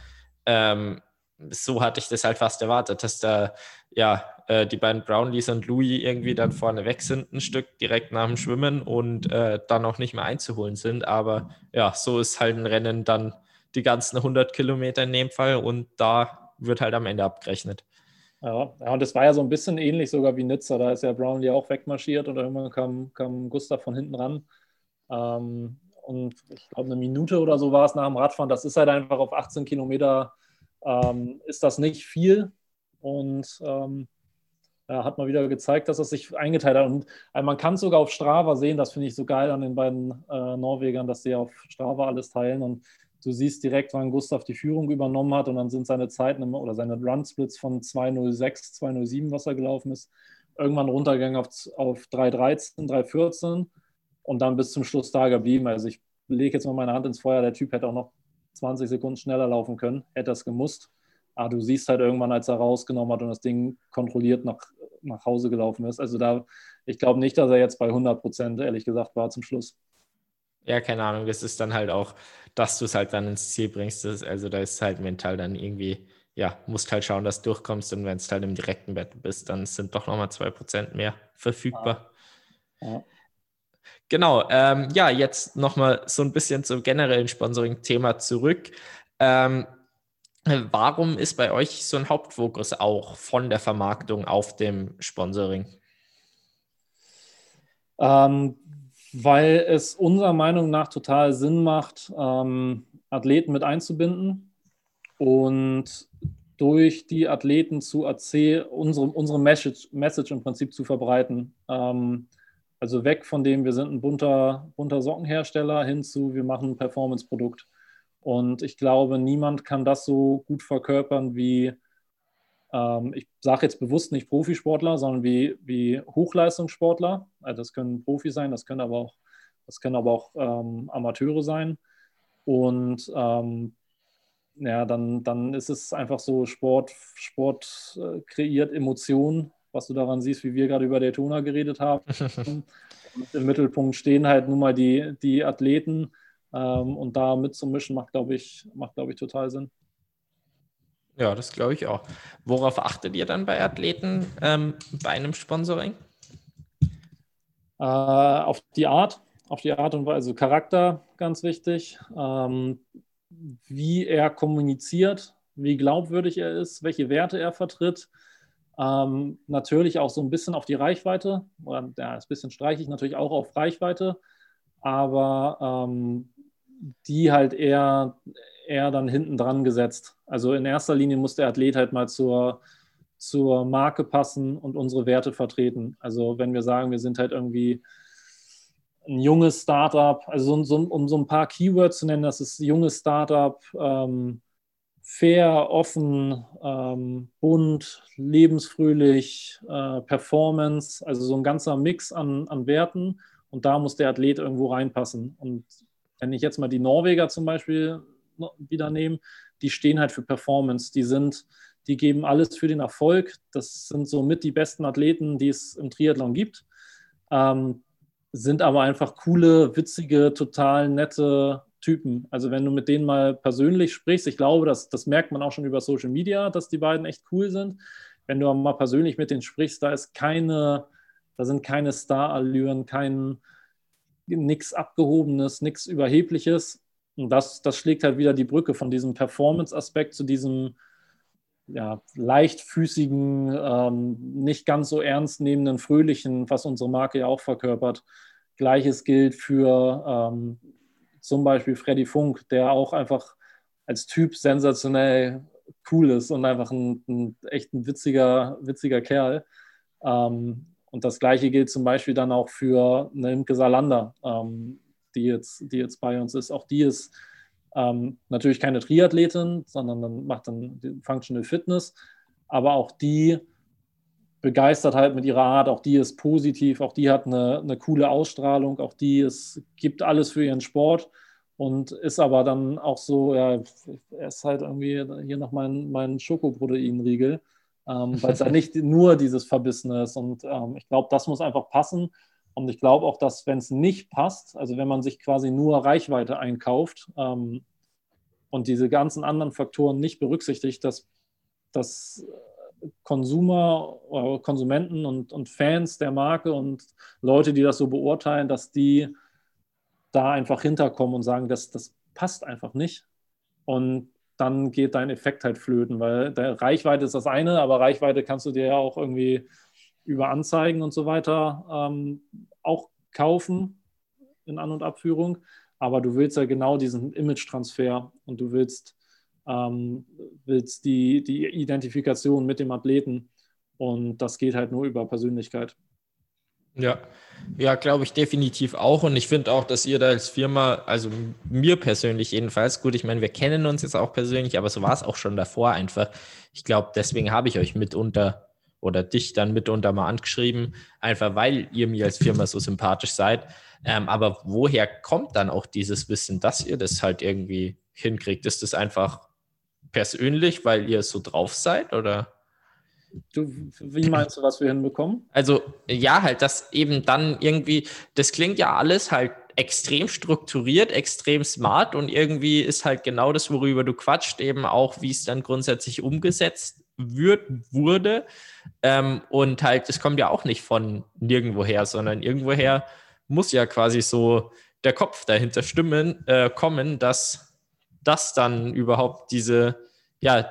Ähm, so hatte ich das halt fast erwartet, dass da ja äh, die beiden Brownlees und Louis irgendwie dann vorne weg sind, ein Stück direkt nach dem Schwimmen und äh, dann auch nicht mehr einzuholen sind. Aber ja, so ist halt ein Rennen dann die ganzen 100 Kilometer in dem Fall und da wird halt am Ende abgerechnet. Ja, ja, und das war ja so ein bisschen ähnlich sogar wie Nizza. Da ist ja Brownlee auch wegmarschiert und irgendwann kam, kam Gustav von hinten ran. Ähm, und ich glaube, eine Minute oder so war es nach dem Radfahren. Das ist halt einfach auf 18 Kilometer, ähm, ist das nicht viel. Und ähm, hat mal wieder gezeigt, dass es sich eingeteilt hat. Und äh, man kann es sogar auf Strava sehen. Das finde ich so geil an den beiden äh, Norwegern, dass sie auf Strava alles teilen. Und Du siehst direkt, wann Gustav die Führung übernommen hat und dann sind seine Zeiten oder seine Run-Splits von 2.06, 2.07, was er gelaufen ist, irgendwann runtergegangen auf, auf 3.13, 3.14 und dann bis zum Schluss da geblieben. Also ich lege jetzt mal meine Hand ins Feuer, der Typ hätte auch noch 20 Sekunden schneller laufen können, hätte das gemusst. Aber du siehst halt irgendwann, als er rausgenommen hat und das Ding kontrolliert nach, nach Hause gelaufen ist. Also da, ich glaube nicht, dass er jetzt bei 100 Prozent, ehrlich gesagt, war zum Schluss. Ja, keine Ahnung. Das ist dann halt auch, dass du es halt dann ins Ziel bringst. Also da ist halt mental dann irgendwie, ja, musst halt schauen, dass du durchkommst. Und wenn es halt im direkten Bett bist, dann sind doch nochmal 2% mehr verfügbar. Ja. Ja. Genau, ähm, ja, jetzt nochmal so ein bisschen zum generellen Sponsoring-Thema zurück. Ähm, Warum ist bei euch so ein Hauptfokus auch von der Vermarktung auf dem Sponsoring? Ähm, weil es unserer Meinung nach total Sinn macht, ähm, Athleten mit einzubinden und durch die Athleten zu erzählen, unsere, unsere Message, Message im Prinzip zu verbreiten. Ähm, also weg von dem, wir sind ein bunter, bunter Sockenhersteller hin zu, wir machen ein Performance-Produkt. Und ich glaube, niemand kann das so gut verkörpern wie, ähm, ich sage jetzt bewusst nicht Profisportler, sondern wie, wie Hochleistungssportler. Also das können Profis sein, das können aber auch, das können aber auch ähm, Amateure sein. Und ähm, ja, dann, dann ist es einfach so, Sport, Sport äh, kreiert Emotionen, was du daran siehst, wie wir gerade über Daytona geredet haben. und im Mittelpunkt stehen halt nun mal die, die Athleten ähm, und da mitzumischen, macht, glaube ich, macht, glaube ich, total Sinn. Ja, das glaube ich auch. Worauf achtet ihr dann bei Athleten ähm, bei einem Sponsoring? Äh, auf die Art, auf die Art und Weise, also Charakter ganz wichtig, ähm, wie er kommuniziert, wie glaubwürdig er ist, welche Werte er vertritt. Ähm, natürlich auch so ein bisschen auf die Reichweite, oder ja, ein bisschen streiche ich natürlich auch auf Reichweite, aber ähm, die halt eher, eher dann hinten dran gesetzt. Also in erster Linie muss der Athlet halt mal zur, zur Marke passen und unsere Werte vertreten. Also wenn wir sagen, wir sind halt irgendwie ein junges Startup, also so, um so ein paar Keywords zu nennen, das ist junges Startup, ähm, fair, offen, ähm, bunt, lebensfröhlich, äh, Performance, also so ein ganzer Mix an, an Werten und da muss der Athlet irgendwo reinpassen. Und wenn ich jetzt mal die Norweger zum Beispiel wieder nehme, die stehen halt für Performance, die sind, die geben alles für den Erfolg. Das sind somit die besten Athleten, die es im Triathlon gibt. Ähm, sind aber einfach coole, witzige, total nette Typen. Also wenn du mit denen mal persönlich sprichst, ich glaube, das, das merkt man auch schon über Social Media, dass die beiden echt cool sind. Wenn du mal persönlich mit denen sprichst, da ist keine, da sind keine Star-Allüren, kein nichts Abgehobenes, nichts Überhebliches. Und das, das schlägt halt wieder die Brücke von diesem Performance-Aspekt zu diesem ja, leichtfüßigen, ähm, nicht ganz so ernst nehmenden, fröhlichen, was unsere Marke ja auch verkörpert. Gleiches gilt für ähm, zum Beispiel Freddy Funk, der auch einfach als Typ sensationell cool ist und einfach ein, ein echt ein witziger, witziger Kerl. Ähm, und das Gleiche gilt zum Beispiel dann auch für eine Imke Salander, ähm, die, jetzt, die jetzt bei uns ist. Auch die ist ähm, natürlich keine Triathletin, sondern dann macht dann Functional Fitness. Aber auch die begeistert halt mit ihrer Art, auch die ist positiv, auch die hat eine, eine coole Ausstrahlung, auch die ist, gibt alles für ihren Sport und ist aber dann auch so, ja, er ist halt irgendwie hier noch mein, mein Schokoproteinriegel ähm, weil es ja nicht nur dieses Verbissene ist. Und ähm, ich glaube, das muss einfach passen. Und ich glaube auch, dass wenn es nicht passt, also wenn man sich quasi nur Reichweite einkauft ähm, und diese ganzen anderen Faktoren nicht berücksichtigt, dass, dass Konsumer, oder Konsumenten und, und Fans der Marke und Leute, die das so beurteilen, dass die da einfach hinterkommen und sagen, das, das passt einfach nicht. Und dann geht dein Effekt halt flöten, weil Reichweite ist das eine, aber Reichweite kannst du dir ja auch irgendwie über Anzeigen und so weiter ähm, auch kaufen in An- und Abführung. Aber du willst ja genau diesen Image-Transfer und du willst, ähm, willst die, die Identifikation mit dem Athleten und das geht halt nur über Persönlichkeit. Ja, ja, glaube ich definitiv auch. Und ich finde auch, dass ihr da als Firma, also mir persönlich jedenfalls, gut, ich meine, wir kennen uns jetzt auch persönlich, aber so war es auch schon davor einfach. Ich glaube, deswegen habe ich euch mitunter oder dich dann mitunter mal angeschrieben, einfach weil ihr mir als Firma so sympathisch seid. Ähm, aber woher kommt dann auch dieses Wissen, dass ihr das halt irgendwie hinkriegt? Ist das einfach persönlich, weil ihr so drauf seid oder? Du, wie meinst du, was wir hinbekommen? Also, ja, halt, dass eben dann irgendwie, das klingt ja alles halt extrem strukturiert, extrem smart und irgendwie ist halt genau das, worüber du quatscht, eben auch, wie es dann grundsätzlich umgesetzt wird, wurde. Ähm, und halt, es kommt ja auch nicht von nirgendwoher, sondern irgendwoher muss ja quasi so der Kopf dahinter stimmen, äh, kommen, dass das dann überhaupt diese ja,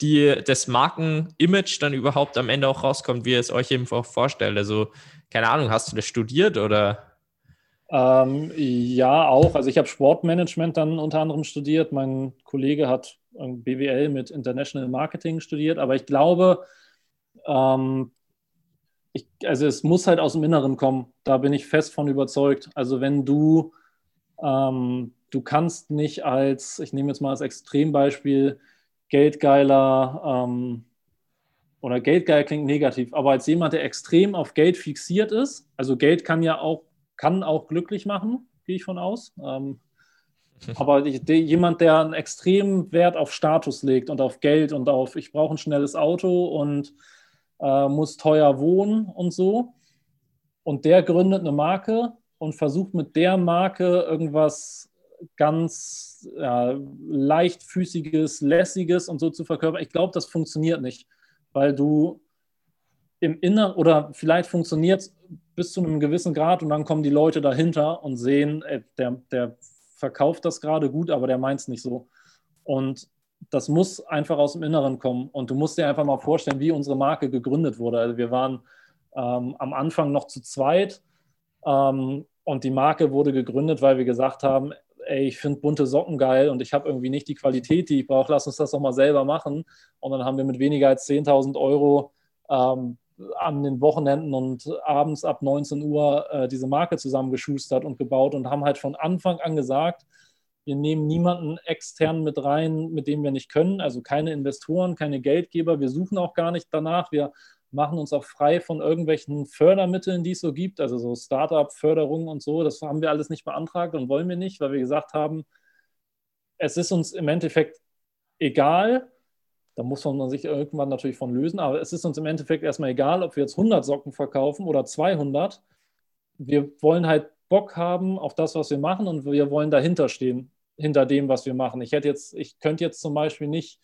die, das Markenimage dann überhaupt am Ende auch rauskommt, wie ihr es euch eben vorstellt. Also, keine Ahnung, hast du das studiert oder? Ähm, ja, auch. Also ich habe Sportmanagement dann unter anderem studiert. Mein Kollege hat BWL mit International Marketing studiert, aber ich glaube, ähm, ich, also es muss halt aus dem Inneren kommen. Da bin ich fest von überzeugt. Also wenn du, ähm, du kannst nicht als, ich nehme jetzt mal als Extrembeispiel, geldgeiler ähm, oder geldgeil klingt negativ, aber als jemand, der extrem auf Geld fixiert ist, also Geld kann ja auch, kann auch glücklich machen, gehe ich von aus. Ähm, aber die, die, jemand, der einen extremen Wert auf Status legt und auf Geld und auf, ich brauche ein schnelles Auto und äh, muss teuer wohnen und so. Und der gründet eine Marke und versucht mit der Marke irgendwas ganz ja, leichtfüßiges, lässiges und so zu verkörpern. Ich glaube, das funktioniert nicht, weil du im Inneren oder vielleicht funktioniert es bis zu einem gewissen Grad und dann kommen die Leute dahinter und sehen, ey, der, der verkauft das gerade gut, aber der meint es nicht so. Und das muss einfach aus dem Inneren kommen. Und du musst dir einfach mal vorstellen, wie unsere Marke gegründet wurde. Also wir waren ähm, am Anfang noch zu zweit ähm, und die Marke wurde gegründet, weil wir gesagt haben, ey, ich finde bunte Socken geil und ich habe irgendwie nicht die Qualität, die ich brauche, lass uns das doch mal selber machen. Und dann haben wir mit weniger als 10.000 Euro ähm, an den Wochenenden und abends ab 19 Uhr äh, diese Marke zusammengeschustert und gebaut und haben halt von Anfang an gesagt, wir nehmen niemanden extern mit rein, mit dem wir nicht können, also keine Investoren, keine Geldgeber. Wir suchen auch gar nicht danach. Wir machen uns auch frei von irgendwelchen Fördermitteln, die es so gibt, also so Startup-Förderungen und so. Das haben wir alles nicht beantragt und wollen wir nicht, weil wir gesagt haben, es ist uns im Endeffekt egal. Da muss man sich irgendwann natürlich von lösen, aber es ist uns im Endeffekt erstmal egal, ob wir jetzt 100 Socken verkaufen oder 200. Wir wollen halt Bock haben auf das, was wir machen und wir wollen dahinter stehen, hinter dem, was wir machen. Ich hätte jetzt, ich könnte jetzt zum Beispiel nicht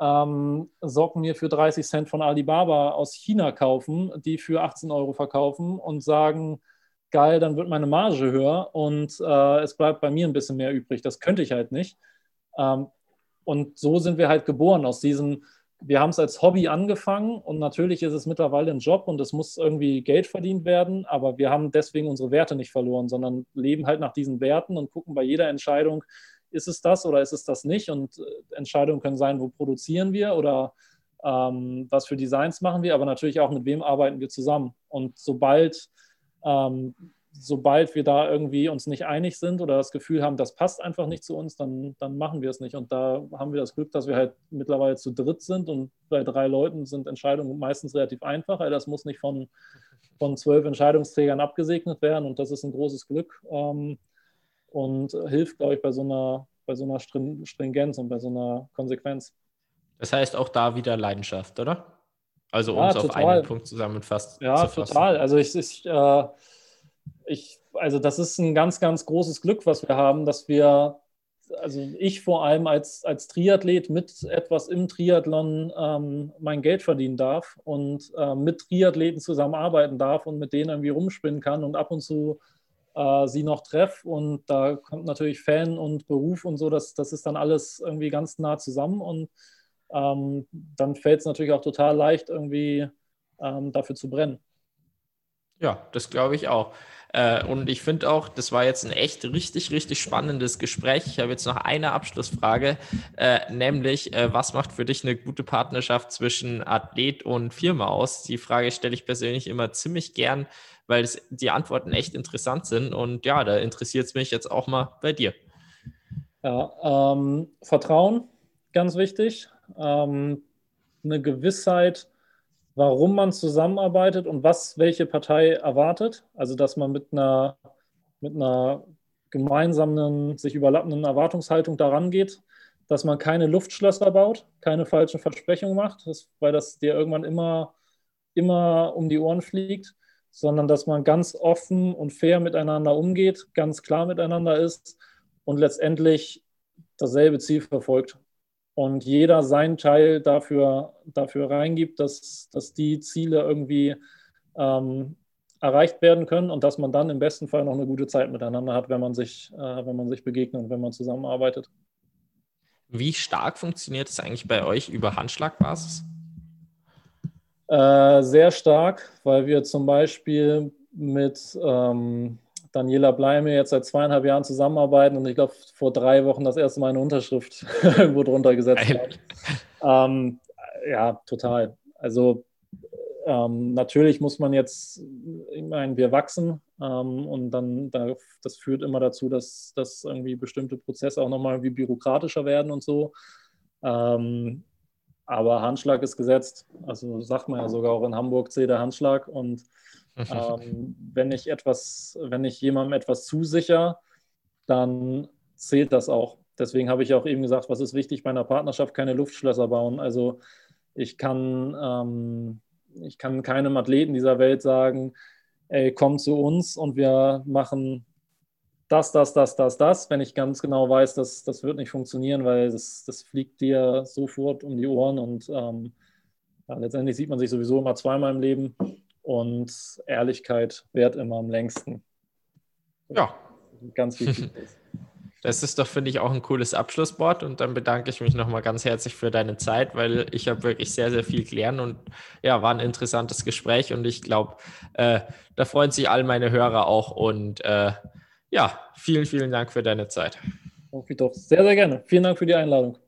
ähm, Socken mir für 30 Cent von Alibaba aus China kaufen, die für 18 Euro verkaufen und sagen, geil, dann wird meine Marge höher und äh, es bleibt bei mir ein bisschen mehr übrig. Das könnte ich halt nicht. Ähm, und so sind wir halt geboren aus diesem, wir haben es als Hobby angefangen und natürlich ist es mittlerweile ein Job und es muss irgendwie Geld verdient werden, aber wir haben deswegen unsere Werte nicht verloren, sondern leben halt nach diesen Werten und gucken bei jeder Entscheidung, ist es das oder ist es das nicht? Und äh, Entscheidungen können sein, wo produzieren wir oder ähm, was für Designs machen wir, aber natürlich auch mit wem arbeiten wir zusammen. Und sobald ähm, sobald wir da irgendwie uns nicht einig sind oder das Gefühl haben, das passt einfach nicht zu uns, dann, dann machen wir es nicht. Und da haben wir das Glück, dass wir halt mittlerweile zu dritt sind und bei drei Leuten sind Entscheidungen meistens relativ einfach. Das muss nicht von, von zwölf Entscheidungsträgern abgesegnet werden und das ist ein großes Glück ähm, und hilft, glaube ich, bei so einer, bei so einer Stringenz und bei so einer Konsequenz. Das heißt auch da wieder Leidenschaft, oder? Also uns ja, auf einen Punkt zusammenfasst. Ja, total. Also ich, ich äh, ich, also das ist ein ganz, ganz großes Glück, was wir haben, dass wir, also ich vor allem als, als Triathlet mit etwas im Triathlon ähm, mein Geld verdienen darf und äh, mit Triathleten zusammenarbeiten darf und mit denen irgendwie rumspinnen kann und ab und zu äh, sie noch treffe. Und da kommt natürlich Fan und Beruf und so, das, das ist dann alles irgendwie ganz nah zusammen und ähm, dann fällt es natürlich auch total leicht, irgendwie ähm, dafür zu brennen. Ja, das glaube ich auch. Äh, und ich finde auch, das war jetzt ein echt richtig, richtig spannendes Gespräch. Ich habe jetzt noch eine Abschlussfrage, äh, nämlich, äh, was macht für dich eine gute Partnerschaft zwischen Athlet und Firma aus? Die Frage stelle ich persönlich immer ziemlich gern, weil es, die Antworten echt interessant sind. Und ja, da interessiert es mich jetzt auch mal bei dir. Ja, ähm, Vertrauen, ganz wichtig. Ähm, eine Gewissheit, warum man zusammenarbeitet und was welche Partei erwartet. Also dass man mit einer, mit einer gemeinsamen, sich überlappenden Erwartungshaltung daran geht, dass man keine Luftschlösser baut, keine falschen Versprechungen macht, weil das dir irgendwann immer, immer um die Ohren fliegt, sondern dass man ganz offen und fair miteinander umgeht, ganz klar miteinander ist und letztendlich dasselbe Ziel verfolgt und jeder seinen Teil dafür, dafür reingibt, dass, dass die Ziele irgendwie ähm, erreicht werden können und dass man dann im besten Fall noch eine gute Zeit miteinander hat, wenn man sich, äh, wenn man sich begegnet und wenn man zusammenarbeitet. Wie stark funktioniert es eigentlich bei euch über Handschlagbasis? Äh, sehr stark, weil wir zum Beispiel mit ähm, Daniela Bleime jetzt seit zweieinhalb Jahren zusammenarbeiten und ich glaube, vor drei Wochen das erste Mal eine Unterschrift irgendwo drunter gesetzt haben. Ähm, ja, total. Also ähm, natürlich muss man jetzt, ich meine, wir wachsen ähm, und dann, da, das führt immer dazu, dass, dass irgendwie bestimmte Prozesse auch nochmal wie bürokratischer werden und so. Ähm, aber Handschlag ist gesetzt. Also sagt man ja sogar auch in Hamburg, zählt der Handschlag. Und ähm, wenn ich etwas, wenn ich jemandem etwas zusicher, dann zählt das auch. Deswegen habe ich auch eben gesagt, was ist wichtig bei einer Partnerschaft, keine Luftschlösser bauen. Also ich kann, ähm, ich kann keinem Athleten dieser Welt sagen, ey, komm zu uns und wir machen das, das, das, das, das, wenn ich ganz genau weiß, dass das wird nicht funktionieren, weil das, das fliegt dir sofort um die Ohren und ähm, ja, letztendlich sieht man sich sowieso immer zweimal im Leben und Ehrlichkeit währt immer am längsten. Ja. Ganz wichtig Das ist doch, finde ich, auch ein cooles Abschlusswort. Und dann bedanke ich mich nochmal ganz herzlich für deine Zeit, weil ich habe wirklich sehr, sehr viel gelernt und ja, war ein interessantes Gespräch. Und ich glaube, äh, da freuen sich all meine Hörer auch. Und äh, ja, vielen, vielen Dank für deine Zeit. Doch, sehr, sehr gerne. Vielen Dank für die Einladung.